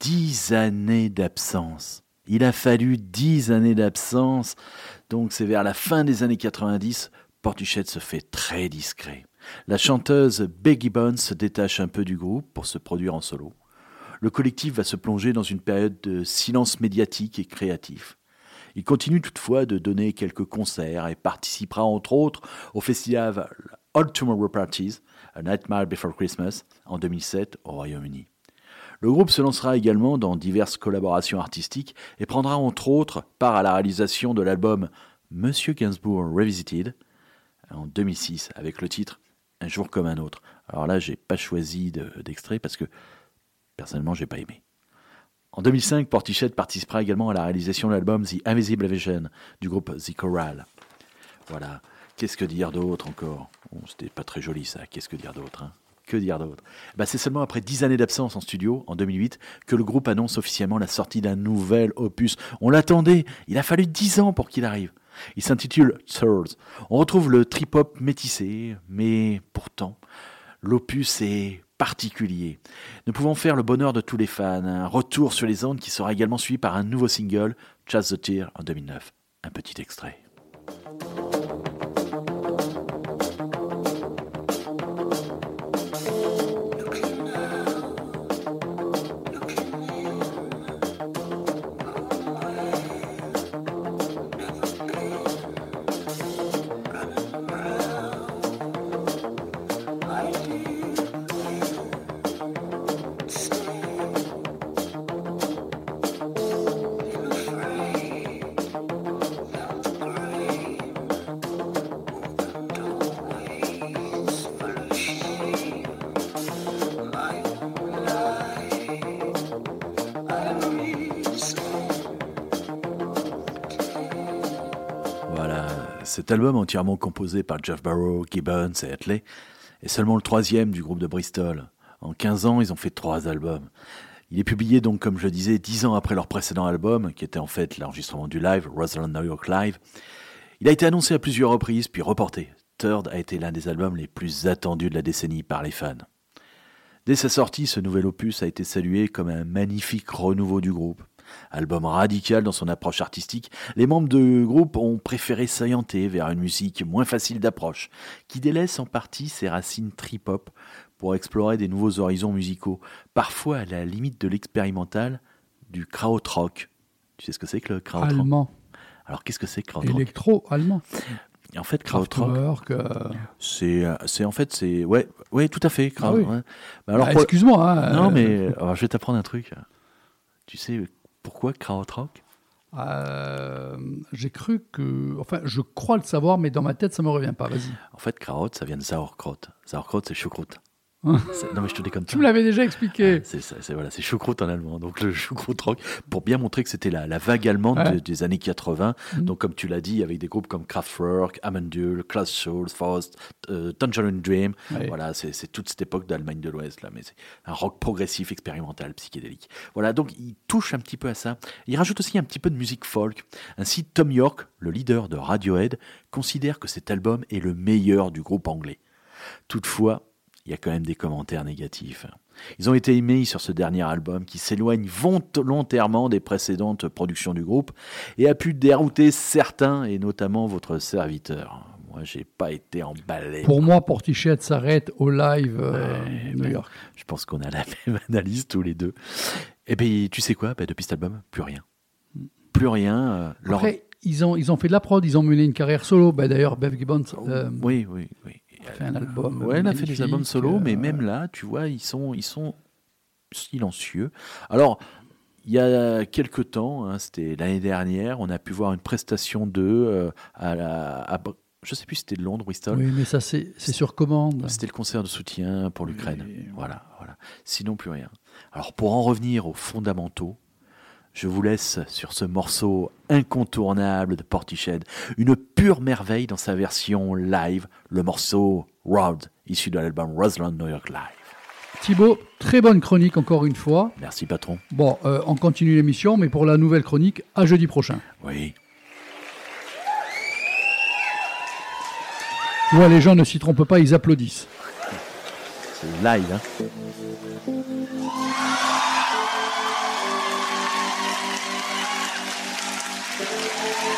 Dix années d'absence. Il a fallu dix années d'absence, donc c'est vers la fin des années 90, Portiched se fait très discret. La chanteuse Beggy Bones se détache un peu du groupe pour se produire en solo. Le collectif va se plonger dans une période de silence médiatique et créatif. Il continue toutefois de donner quelques concerts et participera entre autres au festival All Tomorrow Parties, A Nightmare Before Christmas, en 2007 au Royaume-Uni. Le groupe se lancera également dans diverses collaborations artistiques et prendra entre autres part à la réalisation de l'album Monsieur Gainsbourg Revisited en 2006 avec le titre Un jour comme un autre. Alors là, j'ai pas choisi d'extrait parce que personnellement, j'ai pas aimé. En 2005, Portichet participera également à la réalisation de l'album The Invisible Vision du groupe The Choral. Voilà. Qu'est-ce que dire d'autre encore? C'était pas très joli ça. Qu'est-ce que dire d'autre hein? Que dire d'autre? Bah, C'est seulement après dix années d'absence en studio, en 2008, que le groupe annonce officiellement la sortie d'un nouvel opus. On l'attendait, il a fallu dix ans pour qu'il arrive. Il s'intitule Thirds. On retrouve le trip-hop métissé, mais pourtant, l'opus est particulier. Nous pouvons faire le bonheur de tous les fans. Un retour sur les ondes qui sera également suivi par un nouveau single, Chase the Tear, en 2009. Un petit extrait. Cet album, entièrement composé par Jeff Barrow, Gibbons et Atley, est seulement le troisième du groupe de Bristol. En 15 ans, ils ont fait trois albums. Il est publié donc, comme je disais, dix ans après leur précédent album, qui était en fait l'enregistrement du live, Rosalind New York Live. Il a été annoncé à plusieurs reprises, puis reporté. Third a été l'un des albums les plus attendus de la décennie par les fans. Dès sa sortie, ce nouvel opus a été salué comme un magnifique renouveau du groupe. Album radical dans son approche artistique, les membres du groupe ont préféré s'orienter vers une musique moins facile d'approche, qui délaisse en partie ses racines trip-hop pour explorer des nouveaux horizons musicaux, parfois à la limite de l'expérimental, du krautrock. Tu sais ce que c'est que le krautrock?
Allemand.
Alors qu'est-ce que c'est krautrock?
Électro-allemand.
En fait, krautrock,
euh...
c'est, c'est en fait, c'est ouais, ouais, tout à fait. Kraut,
Ah oui.
ouais. Bah alors,
Bah, Excuse-moi. hein,
non, mais alors, je vais t'apprendre un truc. Tu sais pourquoi krautrock?
Euh, J'ai cru que. Enfin, je crois le savoir, mais dans ma tête, ça me revient pas. Vas-y.
En fait, Kraut, ça vient de Sauerkraut. Sauerkraut, c'est choucroute. Non, mais je te déconne
Tu me l'avais déjà expliqué.
C'est ça, c'est voilà, c'est choucroute en allemand. Donc le choucroute rock pour bien montrer que c'était la, la vague allemande
Ouais.
des années 80.
Mhm.
Donc comme tu l'as dit, avec des groupes comme Kraftwerk, Amandul, Klaus Schulz, Faust, euh, Tangerine Dream.
Ouais.
Voilà, c'est c'est toute cette époque d'Allemagne de l'Ouest là, mais c'est un rock progressif, expérimental, psychédélique. Voilà, donc il touche un petit peu à ça. Il rajoute aussi un petit peu de musique folk. Ainsi, Tom York, le leader de Radiohead, considère que cet album est le meilleur du groupe anglais. Toutefois, il y a quand même des commentaires négatifs. Ils ont été émis sur ce dernier album qui s'éloigne volontairement des précédentes productions du groupe et a pu dérouter certains et notamment votre serviteur. Moi, j'ai pas été emballé.
Pour moi, Portichette s'arrête au live euh,
Ouais,
New. York.
Je pense qu'on a la même analyse tous les deux. Et puis, tu sais quoi? Bah, Depuis cet album, plus rien. Plus rien. euh, leur-
Après, ils ont, ils ont fait de la prod, ils ont mené une carrière solo. Bah, D'ailleurs, Bev Gibbons euh,
oui, oui, oui.
A fait un album.
Ouais, elle a fait des albums solo, mais
euh,
même là, tu vois, ils sont, ils sont silencieux. Alors, il y a quelques temps, hein, c'était l'année dernière, on a pu voir une prestation d'eux euh, à la, à Br- je sais plus si c'était de Londres, Bristol.
Oui, mais ça, c'est c'est sur commande.
C'était le concert de soutien pour l'Ukraine.
Oui,
Voilà, voilà. Sinon, plus rien. Alors, pour en revenir aux fondamentaux, je vous laisse sur ce morceau incontournable de Portiched, une pure merveille dans sa version live, le morceau Road, issu de l'album Roseland New York Live.
Thibaut, très bonne chronique encore une fois.
Merci patron.
Bon, euh, on continue l'émission, mais pour la nouvelle chronique, à jeudi prochain.
Oui.
Tu vois, les gens ne s'y trompent pas, ils applaudissent.
C'est live, hein.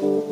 Oh,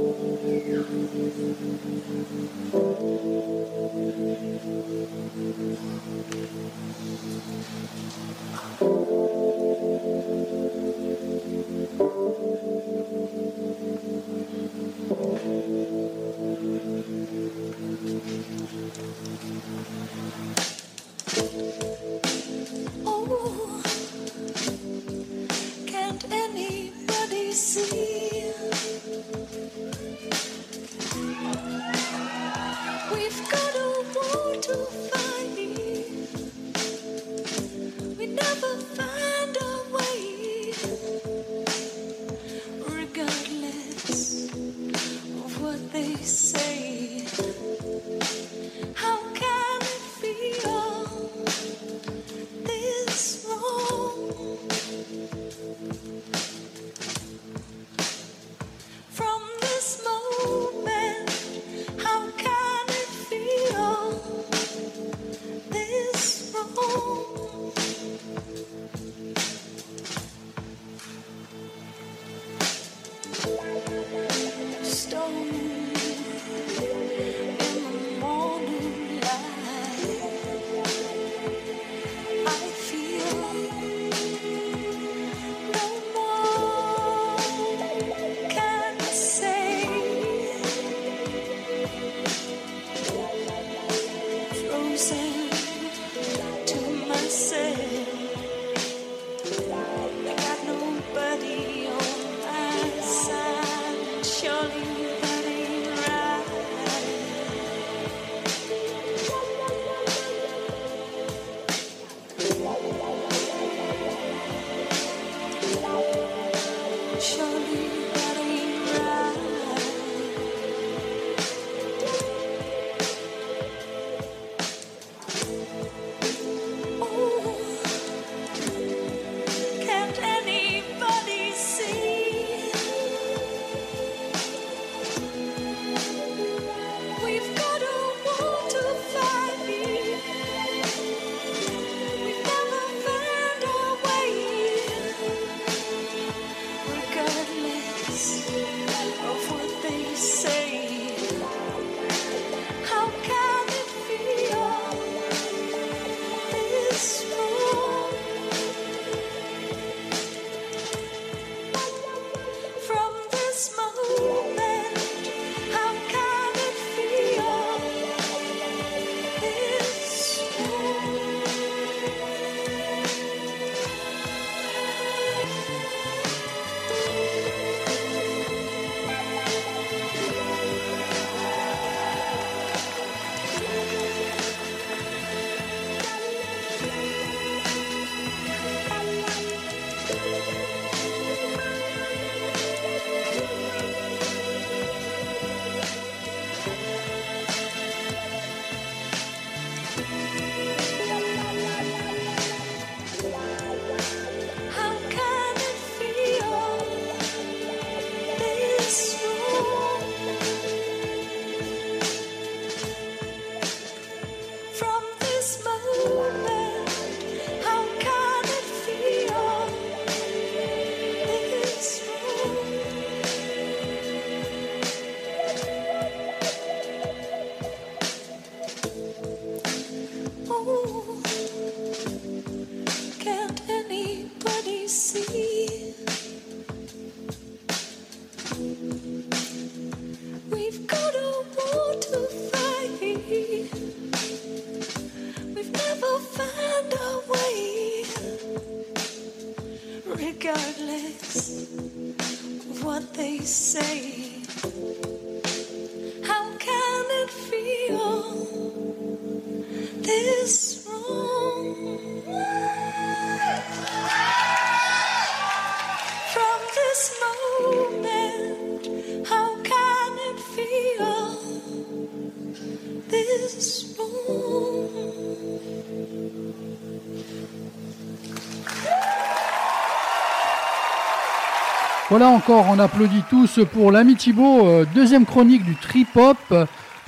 Voilà encore, on applaudit tous pour l'ami Thibaut, euh, deuxième chronique du trip-hop.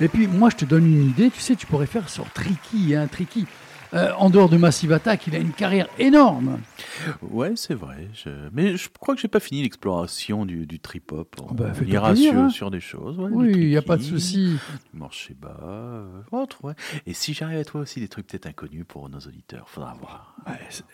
Et puis moi je te donne une idée, tu sais, tu pourrais faire sur Tricky, hein, Tricky. Euh, en dehors de Massive Attack, il a une carrière énorme.
Ouais, c'est vrai. je- Mais je crois que j'ai pas fini l'exploration du, du trip-hop. On,
bah,
on ira
plaisir,
sur,
hein.
sur des choses. ouais,
Oui, il n'y a pas de
tricky, Du marché bas, euh, autre, ouais. Et si j'arrive à toi aussi des trucs peut-être inconnus pour nos auditeurs, faudra voir.
Ouais,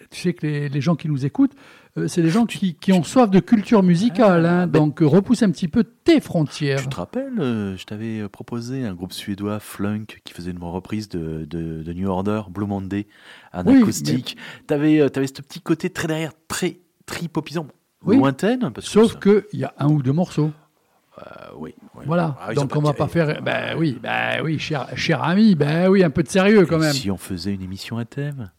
tu sais que les, les gens qui nous écoutent, euh, c'est des gens qui, qui ont soif de culture musicale. hein,
ben-
donc euh, repousse un petit peu tes frontières.
Tu te rappelles, euh, je t'avais proposé un groupe suédois, Flunk, qui faisait une reprise de, de, de New Order, Blue Monday, en
Oui,
acoustique. T'avais euh, t'avais ce petit côté très derrière, très tripopisant,
Oui.
lointaine. Parce
Sauf
que,
qu'il y a un ou deux morceaux.
Ça- euh, oui, oui.
Voilà.
Ah,
donc on va pas faire. Ben oui, ben oui, cher, cher ami, ben oui, un peu de sérieux quand
Et
même.
Si on faisait une émission à thème?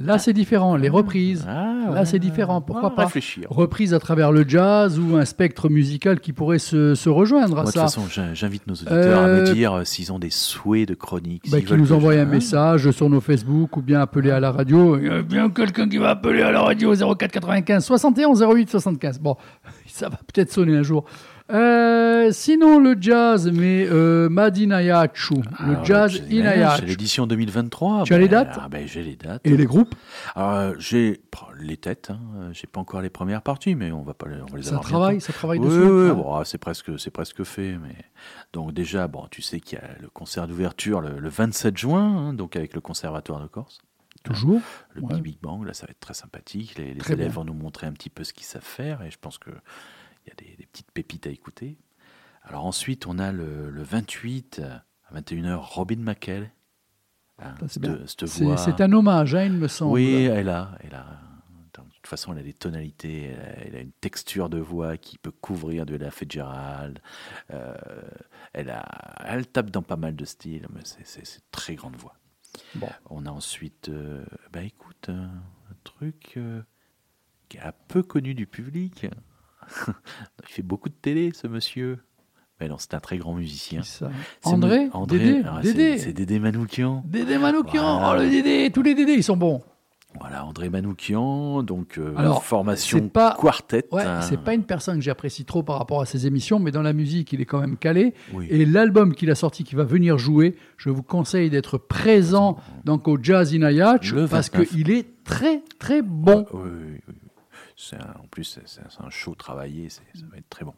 Là, c'est différent. Les reprises.
Ah,
Là, c'est différent. Pourquoi
Ah,
pas
réfléchir.
Reprise à travers le jazz ou un spectre musical qui pourrait se, se rejoindre à
Moi, de toute
ça.
façon, j'in- j'invite nos auditeurs à
Euh,
me dire euh, s'ils ont des souhaits de chronique.
Bah,
s'ils
qui nous
que
envoie
je-
un message sur nos Facebook ou bien appeler à la radio. Il y a bien quelqu'un qui va appeler à la radio 04 95 71 08 75. Bon, ça va peut-être sonner un jour. Euh, sinon, le jazz, mais euh, Madinayachu, le
Alors,
jazz Inayachu.
l'édition 2023.
Tu as les
Ben,
dates?
ah, ben, J'ai les dates.
Et les groupes,
Alors, euh, j'ai les têtes. Hein. J'ai pas encore les premières parties, mais on va pas les, on va les
ça
avoir
travaille,
bientôt.
ça travaille
Oui,
dessus?
oui,
Ah.
bon, ah, c'est presque, c'est presque fait. Mais donc déjà, bon, tu sais qu'il y a le concert d'ouverture le, le 27 juin, hein, donc avec le Conservatoire de Corse.
Toujours?
Le
Ouais.
Big Bang, là, ça va être très sympathique. Les, élèves
bien.
vont nous montrer un petit peu ce qu'ils savent faire, et je pense que il y a des, des petites pépites à écouter. Alors ensuite, on a le, le 28 à 21h, Robin McKell. Hein,
c'est un hommage, hein, il me semble.
oui, elle a, elle a. De toute façon, elle a des tonalités, elle a, elle a une texture de voix qui peut couvrir de la Fitzgerald. Euh, elle, a, elle tape dans pas mal de styles, mais c'est- une très grande voix.
Bon.
On a ensuite, euh, bah écoute, un, un truc euh, qui est un peu connu du public. Il fait beaucoup de télé, ce monsieur. Mais non, c'est un très grand musicien.
Ça André,
André,
Dédé,
ah, c'est-
Dédé.
C'est Dédé Manoukian.
Dédé Manoukian,
Voilà.
oh le Dédé, tous les Dédés, ils sont bons.
Voilà, André Manoukian, donc euh,
Alors,
formation
pas-
quartet.
Ouais,
hein.
c'est pas une personne que j'apprécie trop par rapport à ses émissions, mais dans la musique, il est quand même calé.
Oui.
Et l'album qu'il a sorti, qui va venir jouer, je vous conseille d'être présent donc au Jazz in Ayach, parce
29.
qu'il est très très bon.
Oui, oui, oui, un- en plus, c'est un, show travaillé, ça va être très bon.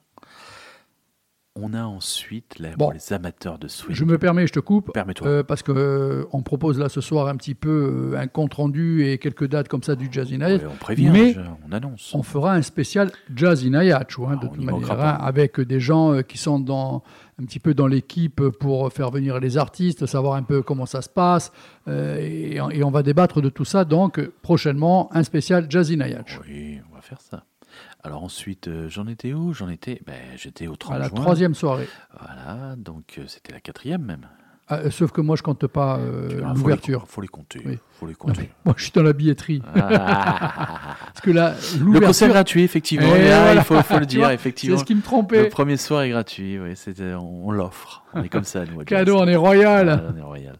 On a ensuite, là,
Bon.
pour les amateurs de swing,
Je me permets, je te coupe, euh, parce que euh, on propose là ce soir un petit peu euh, un compte rendu et quelques dates comme ça du Jazz in.
Ouais, on prévient,
mais
je- on annonce.
On fera un spécial Jazz in Ayach, hein, de toute manière, hein, avec des gens euh, qui sont dans, un petit peu dans l'équipe pour faire venir les artistes, savoir un peu comment ça se passe, et, et on va débattre de tout ça. Donc, prochainement, un spécial Jazz in.
Oui, faire ça. Alors ensuite, euh, j'en étais où? J'en étais, ben, j'étais au 30
à la
juin.
troisième soirée.
Voilà, donc euh, c'était la quatrième même.
Ah, euh, sauf que moi, je compte pas euh,
faut les-
l'ouverture.
Faut les compter.
Oui.
Faut les
Non,
compter.
mais moi, je suis dans la billetterie.
Ah.
Parce que là,
le
l'ouverture,
concert gratuit, effectivement. Là,
voilà.
il faut, faut le
Tu
dire,
vois,
effectivement.
c'est ce qui me
Le
trompait.
premier soir est gratuit, oui, c'était, on, on l'offre. On est comme ça, nous. à
Cadeau,
Jazz.
on est royal.
Ah, on est royal.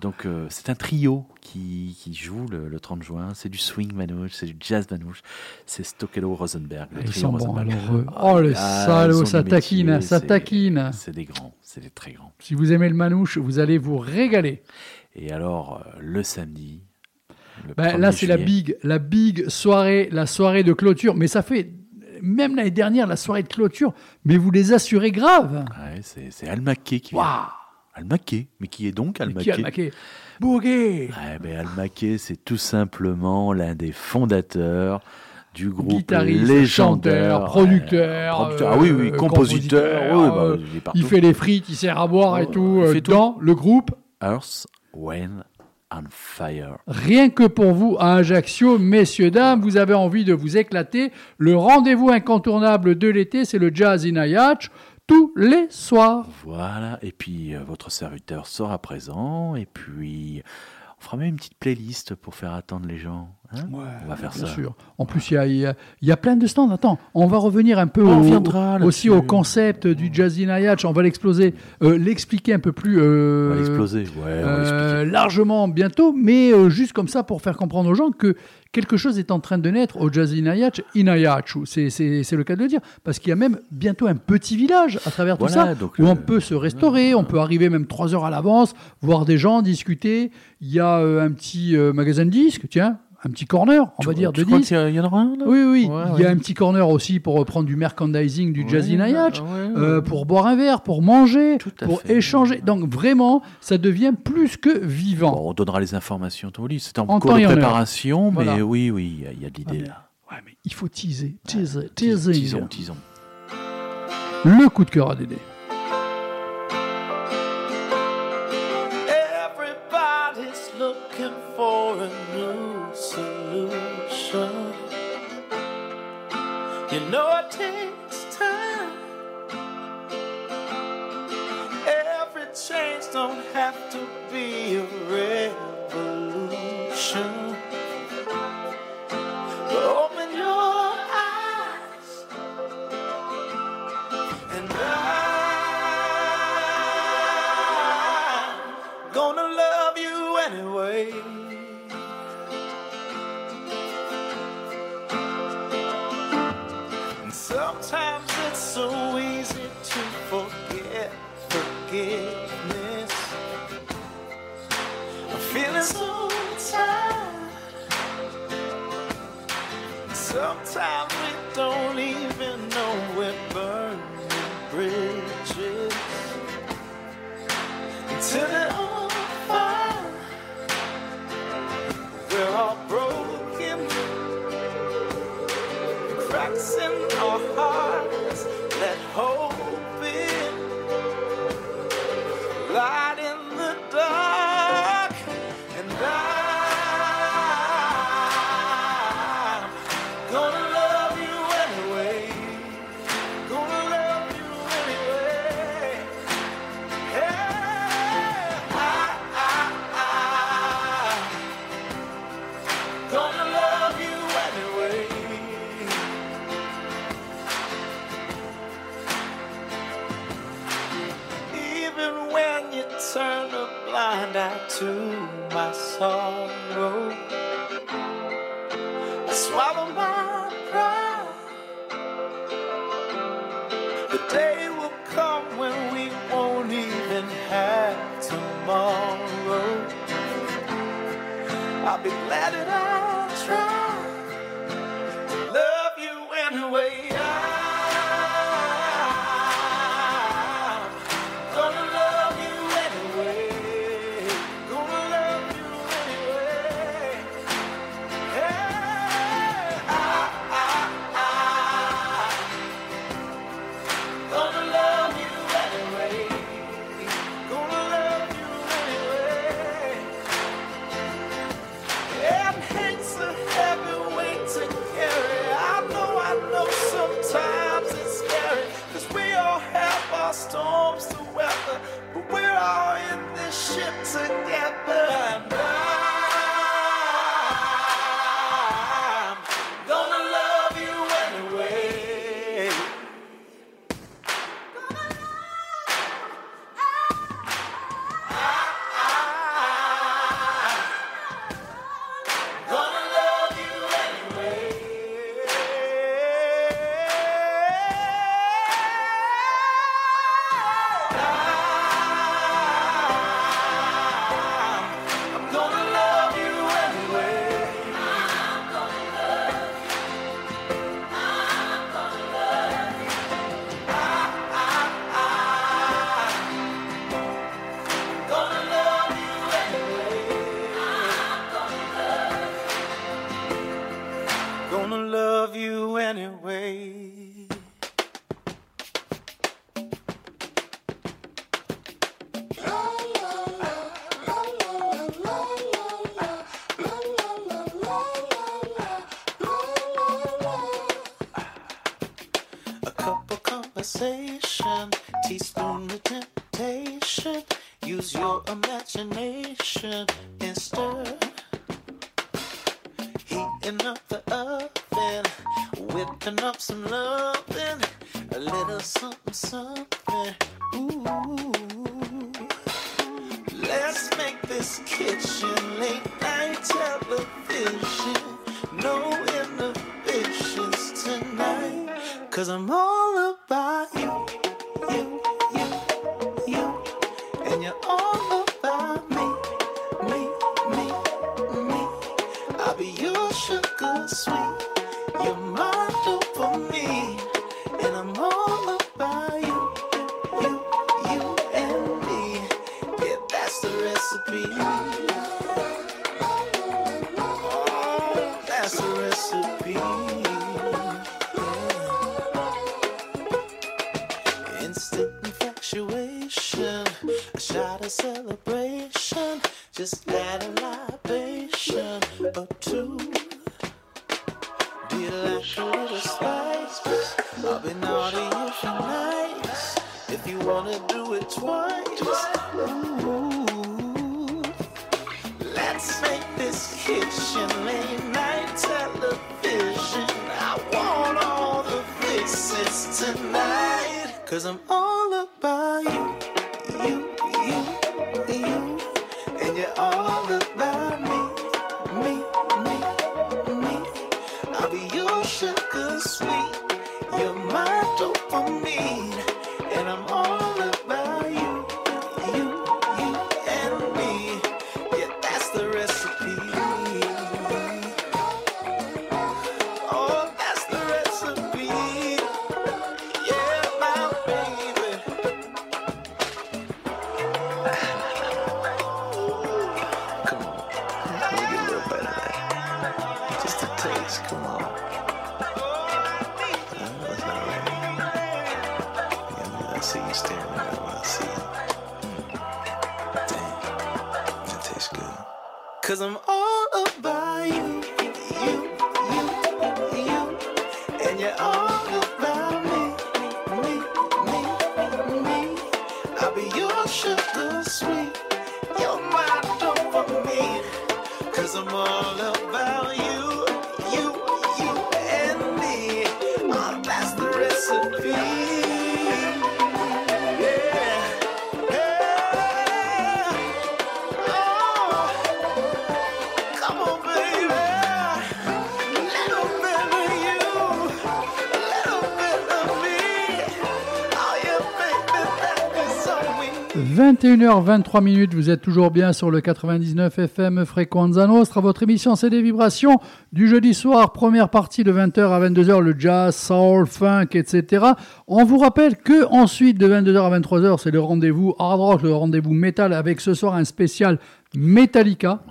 Donc, euh, c'est un trio qui, qui joue le, le 30 juin. C'est du swing manouche, c'est du jazz manouche, c'est Stokelo Rosenberg. Le
Ils sont bons,
Rosenberg.
alors. Oh, le
ah,
salaud, ça taquine,
métier,
ça taquine.
C'est des grands, c'est des très grands.
Si vous aimez le manouche, vous allez vous régaler.
Et alors, euh, le samedi.
Ben,
1er
là, c'est la big, la big soirée, la soirée de clôture. Mais ça fait, même l'année dernière, la soirée de clôture, mais vous les assurez grave.
Ouais, c'est, Almaquet qui.
Waouh
Almaquet, mais qui est donc
Mais Boogie
Ouais, Almaquet, c'est tout simplement l'un des fondateurs du groupe
Guitariste,
légendaire.
chanteur, producteur,
producteur. Ah oui, oui,
euh,
compositeur.
compositeur,
oui, bah,
euh,
il
fait les frites, il sert à boire et
Oh,
tout,
il
euh,
fait tout.
dans le groupe.
Earth, When on Fire.
Rien que pour vous à Ajaccio, messieurs, dames, vous avez envie de vous éclater. Le rendez-vous incontournable de l'été, c'est le Jazz in Ayach, tous les soirs.
Voilà, et puis euh, votre serviteur sera présent, et puis on fera même une petite playlist pour faire attendre les gens. Hein On va faire
Bien
ça.
sûr. En plus, il y a, y y plein de stands. Attends, on va revenir un peu au- aussi au concept du Jazzy Nayach. On va l'exploser, euh, l'expliquer un peu plus euh,
On va exploser. Ouais, on va
euh, largement bientôt, mais juste comme ça pour faire comprendre aux gens que quelque chose est en train de naître au Jazzy Nayach, Inayachu. C'est, le cas de le dire, parce qu'il y a même bientôt un petit village à travers tout
Voilà,
ça,
donc,
où on peut se restaurer, on peut arriver même trois heures à l'avance, voir des gens, discuter. Il y a un petit magasin de disques, tiens, un petit corner, on
Tu-
va dire,
tu
de
crois
disques.
qu'il y a- il y en aura un là?
Oui, oui,
Ouais,
il y a
ouais.
un petit corner aussi pour prendre du merchandising du Jazzy
Ouais,
Nayach,
ouais,
euh, pour boire un verre, pour manger, pour
fait.
échanger. Donc vraiment, ça devient plus que vivant.
Bon, on donnera les informations tout C'est en,
En
cours de préparation, mais
Voilà.
oui, oui, il y a- de l'idée là.
Ouais, mais il faut teaser, teaser, teasing.
Tisons, tisons.
Le coup de cœur à Dédé.
You know it takes time. Every change don't have to be a revolution. Sometimes we don't even know we're burning bridges until they're on fire. We're all broken, cracks in our hearts. Let hope be glad see you staring at me. I see it. Mm. Damn, that tastes good. Cause I'm all about you,
21h23 minutes, vous êtes toujours bien sur le 99 FM Frequenza Nostra. Votre émission, c'est des vibrations du jeudi soir, première partie de 20h à 22h, le jazz, soul, funk, etc. On vous rappelle que ensuite de 22h à 23h, c'est le rendez-vous hard rock, le rendez-vous métal avec ce soir un spécial Metallica.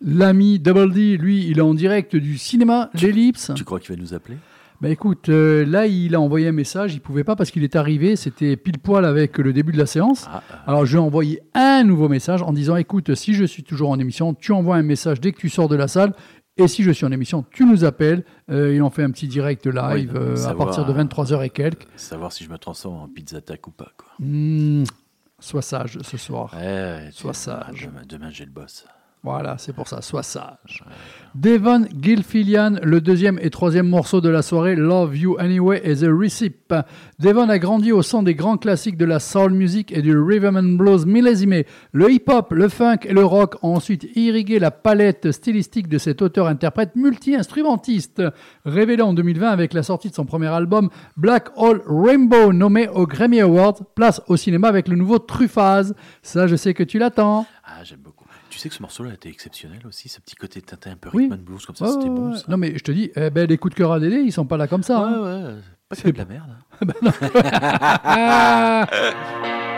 L'ami Double D, lui, il est en direct du cinéma L'Ellipse.
Tu crois qu'il va nous appeler?
Bah écoute, euh, là il a envoyé un message, il pouvait pas parce qu'il est arrivé, c'était pile poil avec le début de la séance.
Ah, ah.
Alors je lui ai envoyé un nouveau message en disant écoute, si je suis toujours en émission, tu envoies un message dès que tu sors de la salle. Et si je suis en émission, tu nous appelles. Euh, il en fait un petit direct live
Oui,
euh, à partir de 23h et quelques.
Savoir si je me transforme en pizza tac ou pas. Quoi.
Hmm, sois sage ce soir.
Ouais, ouais, tu-
Sois sage.
Demain, demain, j'ai le boss.
Voilà, c'est pour ça, sois sage. Devon Gilfillian, le deuxième et troisième morceau de la soirée, Love You Anyway et The Receipt. Devon a grandi au son des grands classiques de la soul music et du rhythm and blues millésimé. Le hip-hop, le funk et le rock ont ensuite irrigué la palette stylistique de cet auteur-interprète multi-instrumentiste, révélé en 2020 avec la sortie de son premier album Black Hole Rainbow, nommé aux Grammy Awards. Place au cinéma avec le nouveau Truffaz. Ça, je sais que tu l'attends.
Ah, j'aime beaucoup. Tu sais que ce morceau-là était exceptionnel aussi, ce petit côté tintin un peu
Oui.
rhythm and blues comme ça,
Ouais,
c'était
ouais,
bon
ouais.
ça.
Non, mais je te dis, eh ben, les coups de cœur à Dédé, ils sont pas là comme ça. hein.
Ouais, ouais, pas que de la merde.
Ah
Thank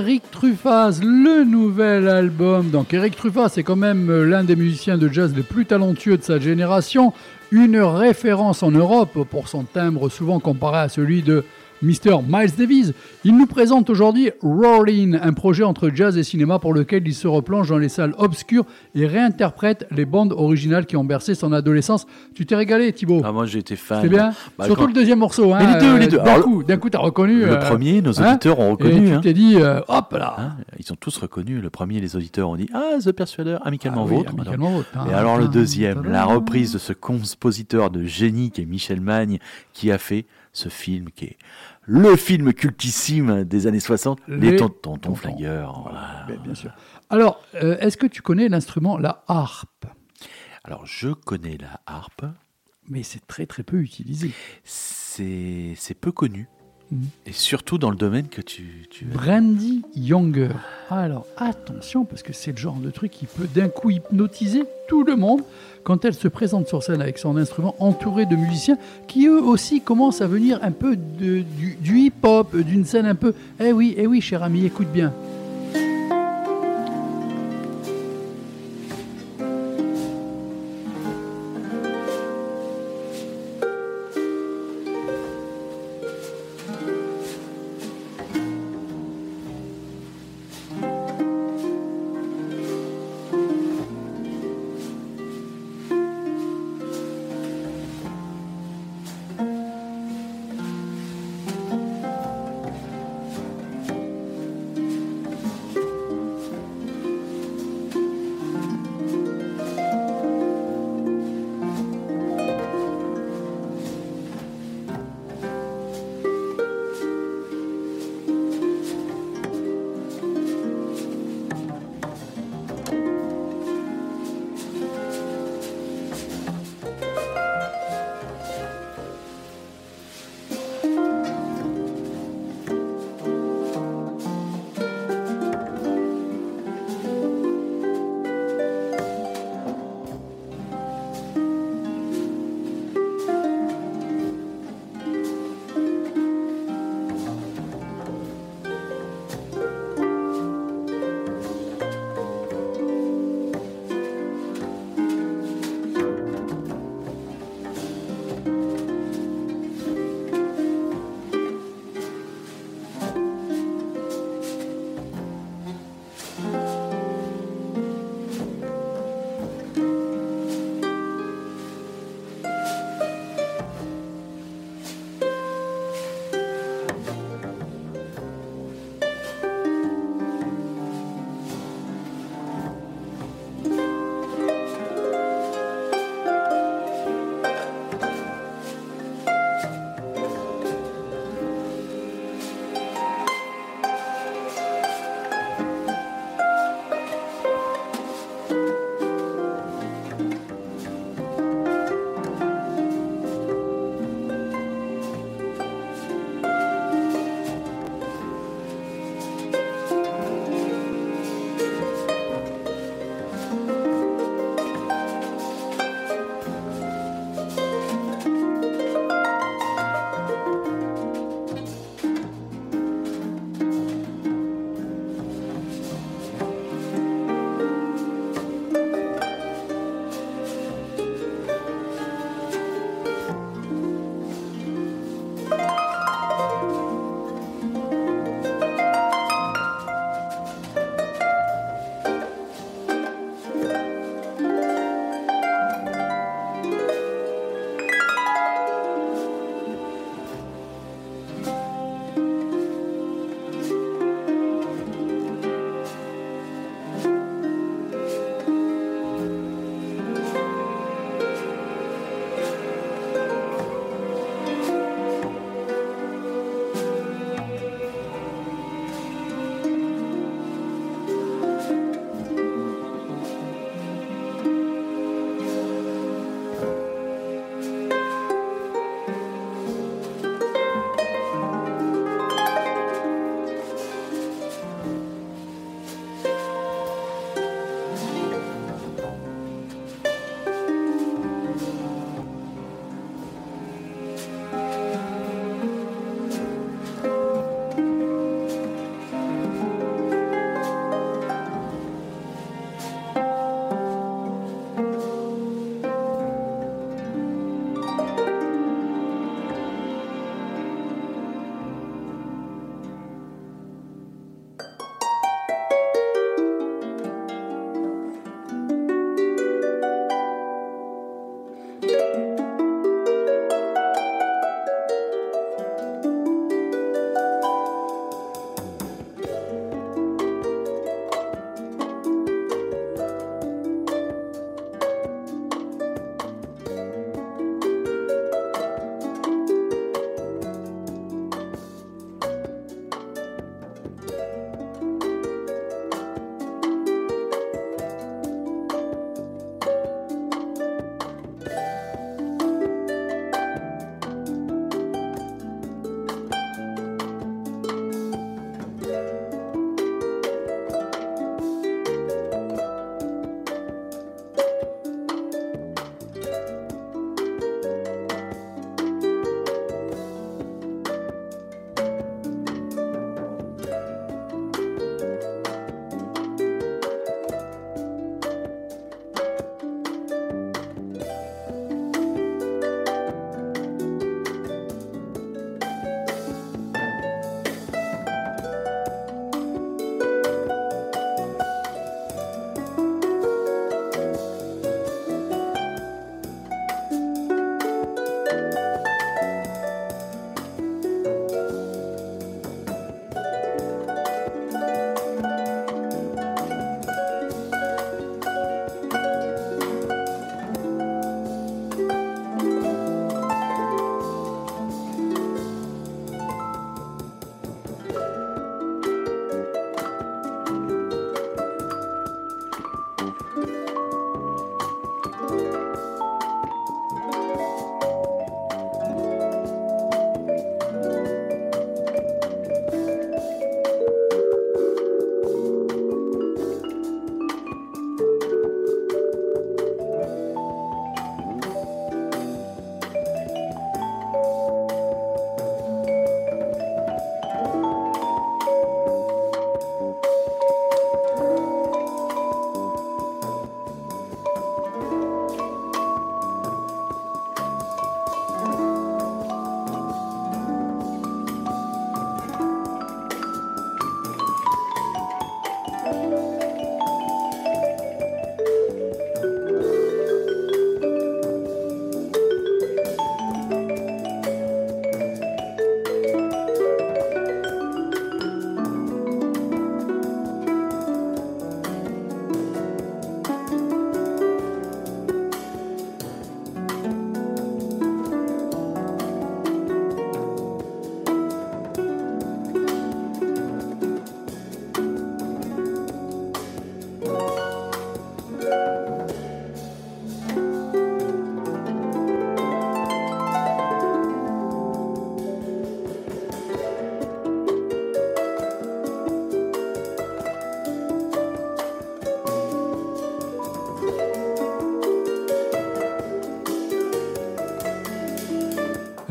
Eric Truffaz, le nouvel album. Donc Eric Truffaz, c'est quand même euh, l'un des musiciens de jazz les plus talentueux de sa génération, une référence en Europe pour son timbre souvent comparé à celui de Mr. Miles Davis. Il nous présente aujourd'hui Roaring, un projet entre jazz et cinéma pour lequel il se replonge dans les salles obscures et réinterprète les bandes originales qui ont bercé son adolescence. Tu t'es régalé Thibaut?
Ah, moi été fan.
C'est bien?
Bah,
Surtout
quand-
le deuxième morceau. Hein,
Mais les deux, les
euh,
deux.
D'un
Alors,
coup, d'un coup, t'as reconnu.
Le
euh,
premier, nos
hein,
auditeurs ont
Et
reconnu.
tu
hein.
t'es dit, euh, hop là
Hein, Ils ont tous reconnu. Le premier, les auditeurs ont dit Ah, The Persuader, amicalement
Ah oui,
vôtre.
amicalement vôtre.
Et alors le deuxième, la reprise de ce compositeur de génie qui est Michel Magne, qui a fait ce film qui est le film cultissime des années 60, Les,
Les
Ton- Tontons
Tontons.
Flingueurs. Voilà.
Bien sûr. Alors, euh, est-ce que tu connais l'instrument, la harpe?
Alors je connais la harpe,
Mais c'est très très peu utilisé.
c'est peu connu. Et surtout dans le domaine que tu... tu...
Brandy Younger. Alors attention, parce que c'est le genre de truc qui peut d'un coup hypnotiser tout le monde quand elle se présente sur scène avec son instrument entouré de musiciens qui eux aussi commencent à venir un peu de- du, du hip-hop, d'une scène un peu... Eh oui, eh oui, cher ami, écoute bien.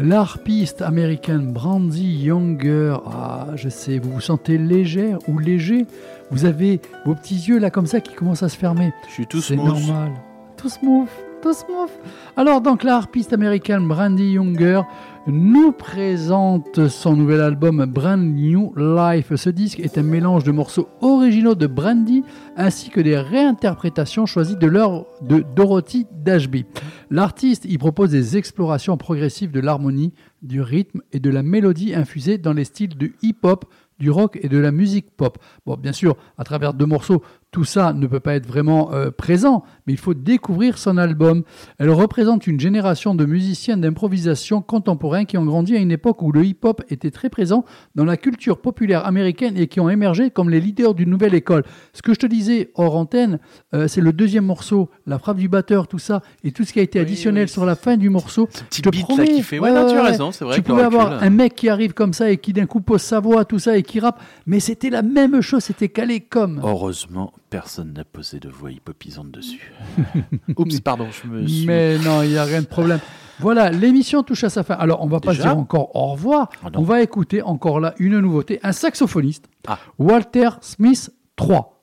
L'harpiste américaine Brandy Younger. Ah, je sais, vous vous sentez légère ou léger? Vous avez vos petits yeux là comme ça qui commencent à se fermer.
Je suis tout
C'est normal. Tout smooth, tout smooth. Alors donc la harpiste américaine Brandy Younger nous présente son nouvel album Brand New Life. Ce disque est un mélange de morceaux de Brandy ainsi que des réinterprétations choisies de l'œuvre de Dorothy Dashby. L'artiste y propose des explorations progressives de l'harmonie, du rythme et de la mélodie infusées dans les styles du hip-hop, du rock et de la musique pop. Bon, bien sûr, à travers deux morceaux, tout ça ne peut pas être vraiment euh, présent, mais il faut découvrir son album. Elle représente une génération de musiciens d'improvisation contemporains qui ont grandi à une époque où le hip-hop était très présent dans la culture populaire américaine et qui ont émergé comme les leaders d'une nouvelle école. Ce que je te disais hors antenne, euh, c'est le deuxième morceau, la frappe du batteur, tout ça, et tout ce qui a été additionnel
oui.
sur la fin du morceau.
Ce petit
Je te
beat
promets.
là qui fait. Ouais, tu as raison, c'est vrai.
Tu pouvais avoir
recul,
un mec qui arrive comme ça et qui d'un coup pose sa voix, tout ça, et qui rappe, mais c'était la même chose, c'était calé comme.
Heureusement, personne n'a posé de voix hippopisante dessus. Oups, pardon, je me suis.
Mais non, il n'y a rien de problème. Voilà, l'émission touche à sa fin. Alors, on va pas dire encore au revoir.
Ah
on va écouter encore là une nouveauté. Un saxophoniste,
Ah.
Walter Smith 3.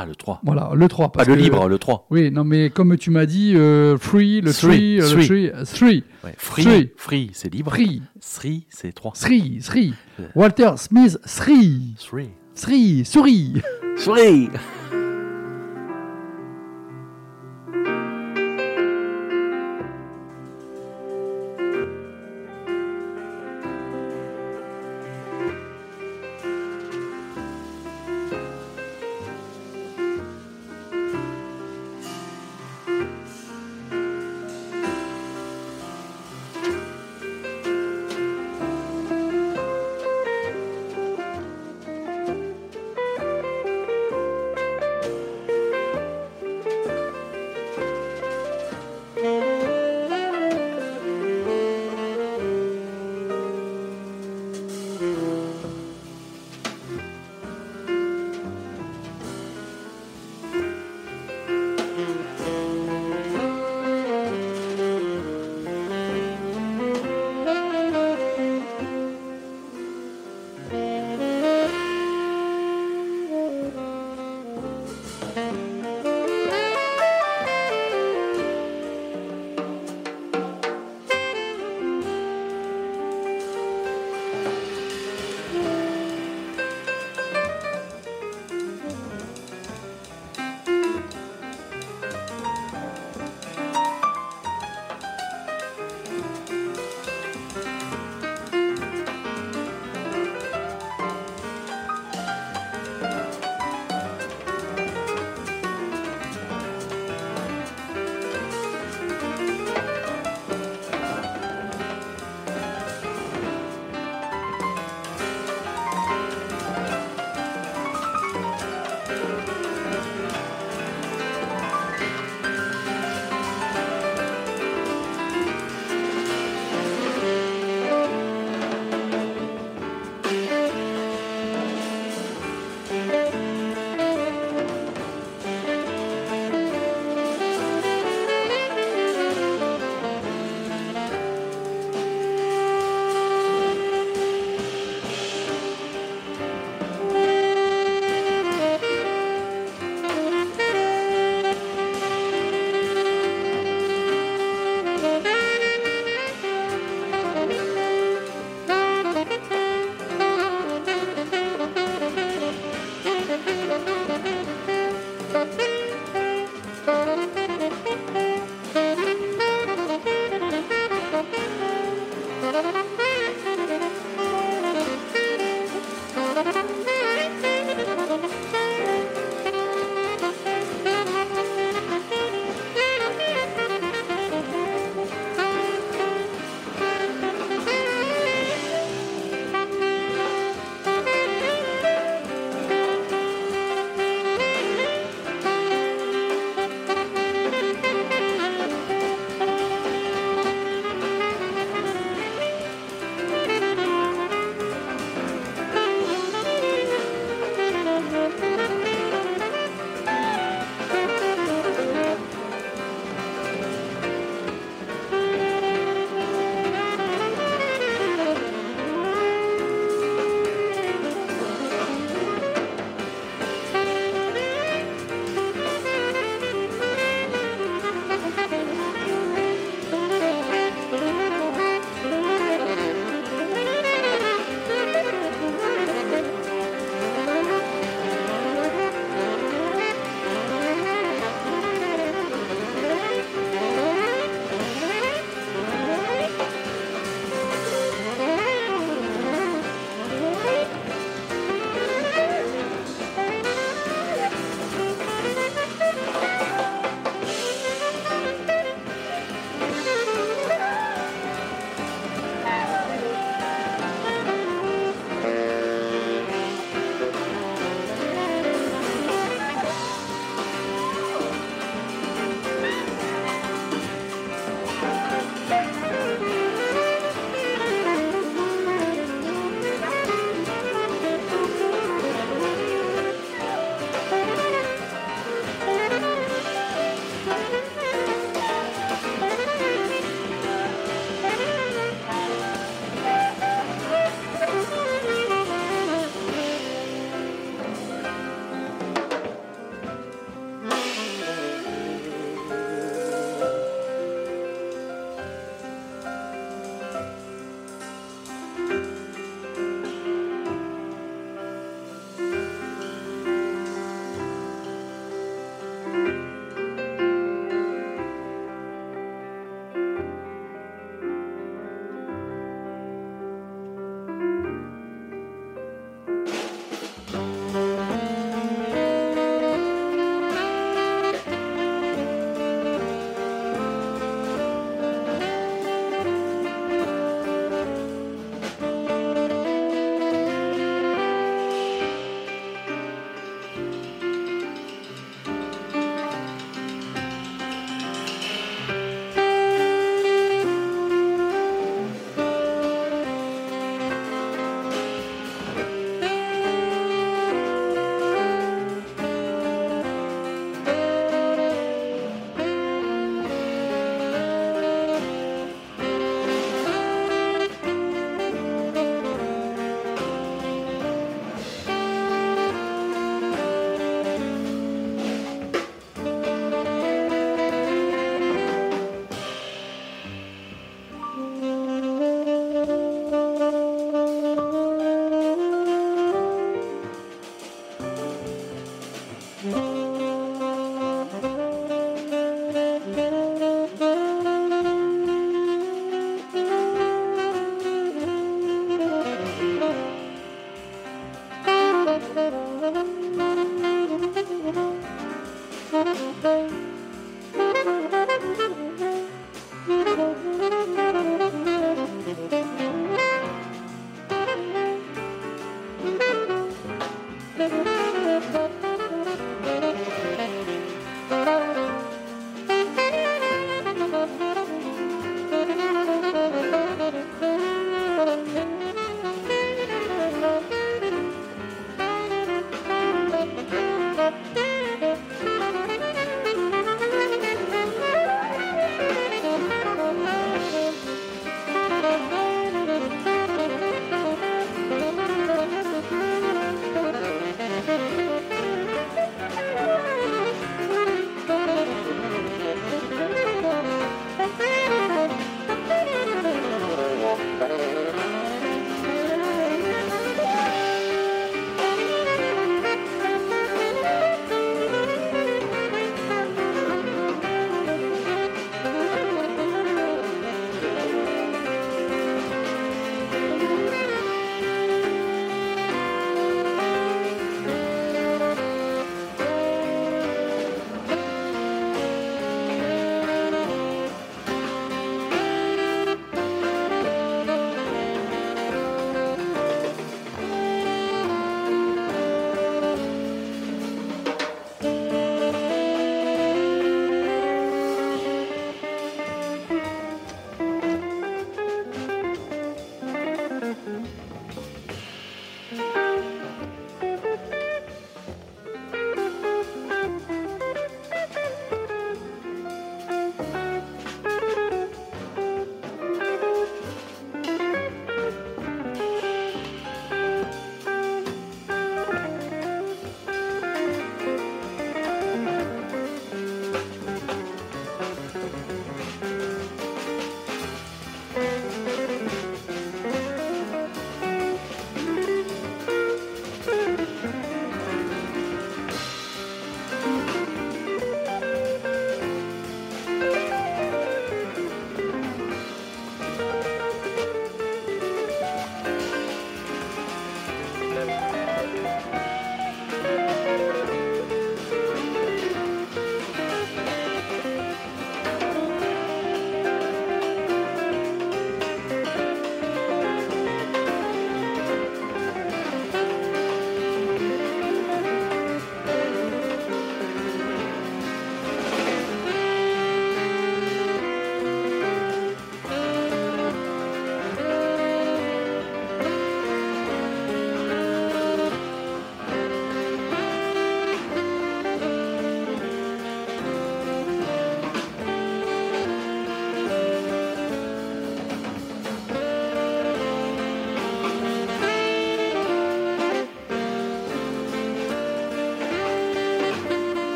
Ah, le 3.
Voilà, le 3.
Pas
parce
le
que-
libre, le 3.
Oui, non, mais comme tu m'as dit, euh, free, le
Three,
tree, euh, le
three.
tree, euh, three,
Ouais. Free,
Three.
free, c'est libre.
Three.
Three, c'est 3.
three, three. Walter Smith 3.
Three.
Three, souris.
Three.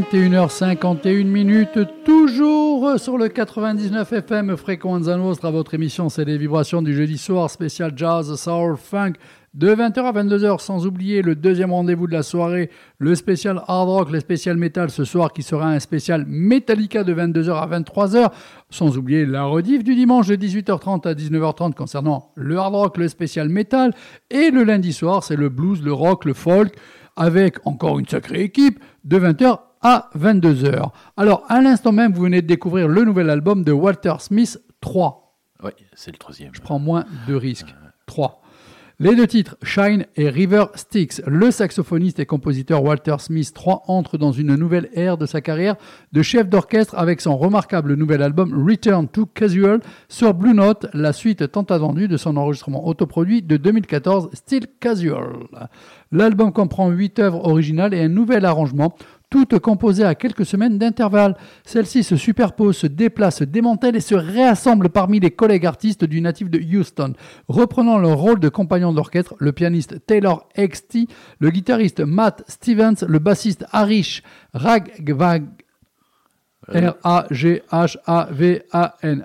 21h51 minutes, toujours sur le 99 FM Fréquence Nostra. Votre émission, c'est les vibrations du jeudi soir, spécial jazz, soul, funk, de 20h à 22h, sans oublier le deuxième rendez-vous de la soirée, le spécial hard rock, le spécial metal ce soir, qui sera un spécial Metallica de 22h à 23h, sans oublier la rediff du dimanche de 18h30 à 19h30 concernant le hard rock, le spécial metal, et le lundi soir, c'est le blues, le rock, le folk, avec encore une sacrée équipe, de 20h à 22h. Alors, à l'instant même, vous venez de découvrir le nouvel album de Walter Smith 3.
Oui, c'est le troisième.
Je prends moins de risques. 3. Les deux titres, Shine et River Styx. Le saxophoniste et compositeur Walter Smith III entre dans une nouvelle ère de sa carrière de chef d'orchestre avec son remarquable nouvel album Return to Casual sur Blue Note, la suite tant attendue de son enregistrement autoproduit de 2014, Still Casual. L'album comprend huit œuvres originales et un nouvel arrangement toutes composées à quelques semaines d'intervalle. Celles-ci se superposent, se déplacent, se démantèlent et se réassemblent parmi les collègues artistes du natif de Houston. Reprenant leur rôle de compagnon d'orchestre, le pianiste Taylor XT, le guitariste Matt Stevens, le bassiste Harish Raghavan, R-A-G-H-A-V-A-N,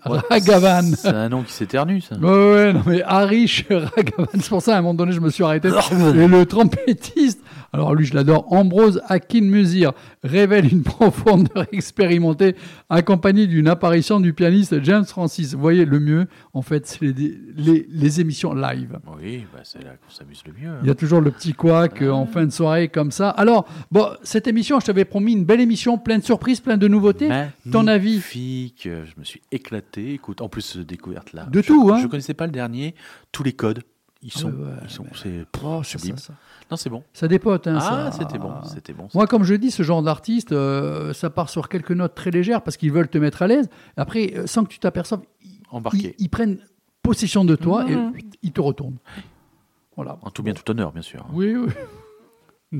Ragavan.
C'est un nom qui s'éternue, ça.
Ouais, ouais, non, mais Harish Ragavan, c'est pour ça, à un moment donné, je me suis arrêté. Et le trompettiste, alors lui, je l'adore, Ambrose Akin Musir, révèle une profondeur expérimentée, accompagnée d'une apparition du pianiste James Francis. Vous voyez, le mieux, en fait, c'est les, les, les émissions live.
Oui, bah, c'est là qu'on s'amuse le mieux. hein.
Il y a toujours le petit couac euh, en fin de soirée comme ça. Alors, bon, cette émission, je t'avais promis une belle émission, pleine de surprises, plein de nouveautés. Ton avis
Magnifique, euh, je me suis éclaté. Écoute, en plus, euh, découverte là.
De
je,
tout, hein.
Je connaissais pas le dernier. Tous les codes, ils sont.
ouais, ouais,
ils sont
mais-
c'est
Oh,
sublime.
ça, ça.
Non, c'est bon.
Ça dépote. Hein,
ah, c'était bon, c'était bon.
Moi, comme je dis, ce genre d'artiste, euh, ça part sur quelques notes très légères parce qu'ils veulent te mettre à l'aise. Après, euh, sans que tu t'aperçoives, ils, prennent possession de toi
Mhm.
et ils te retournent. Voilà.
En tout bien, tout honneur, bien sûr.
Oui, oui.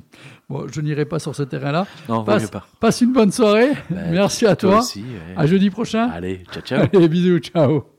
Bon, je n'irai pas sur ce terrain-là.
Non,
Passe,
pas.
passe une bonne soirée.
Bah,
Merci à toi.
aussi, ouais.
À jeudi prochain.
Allez, ciao, ciao.
Allez, bisous, ciao.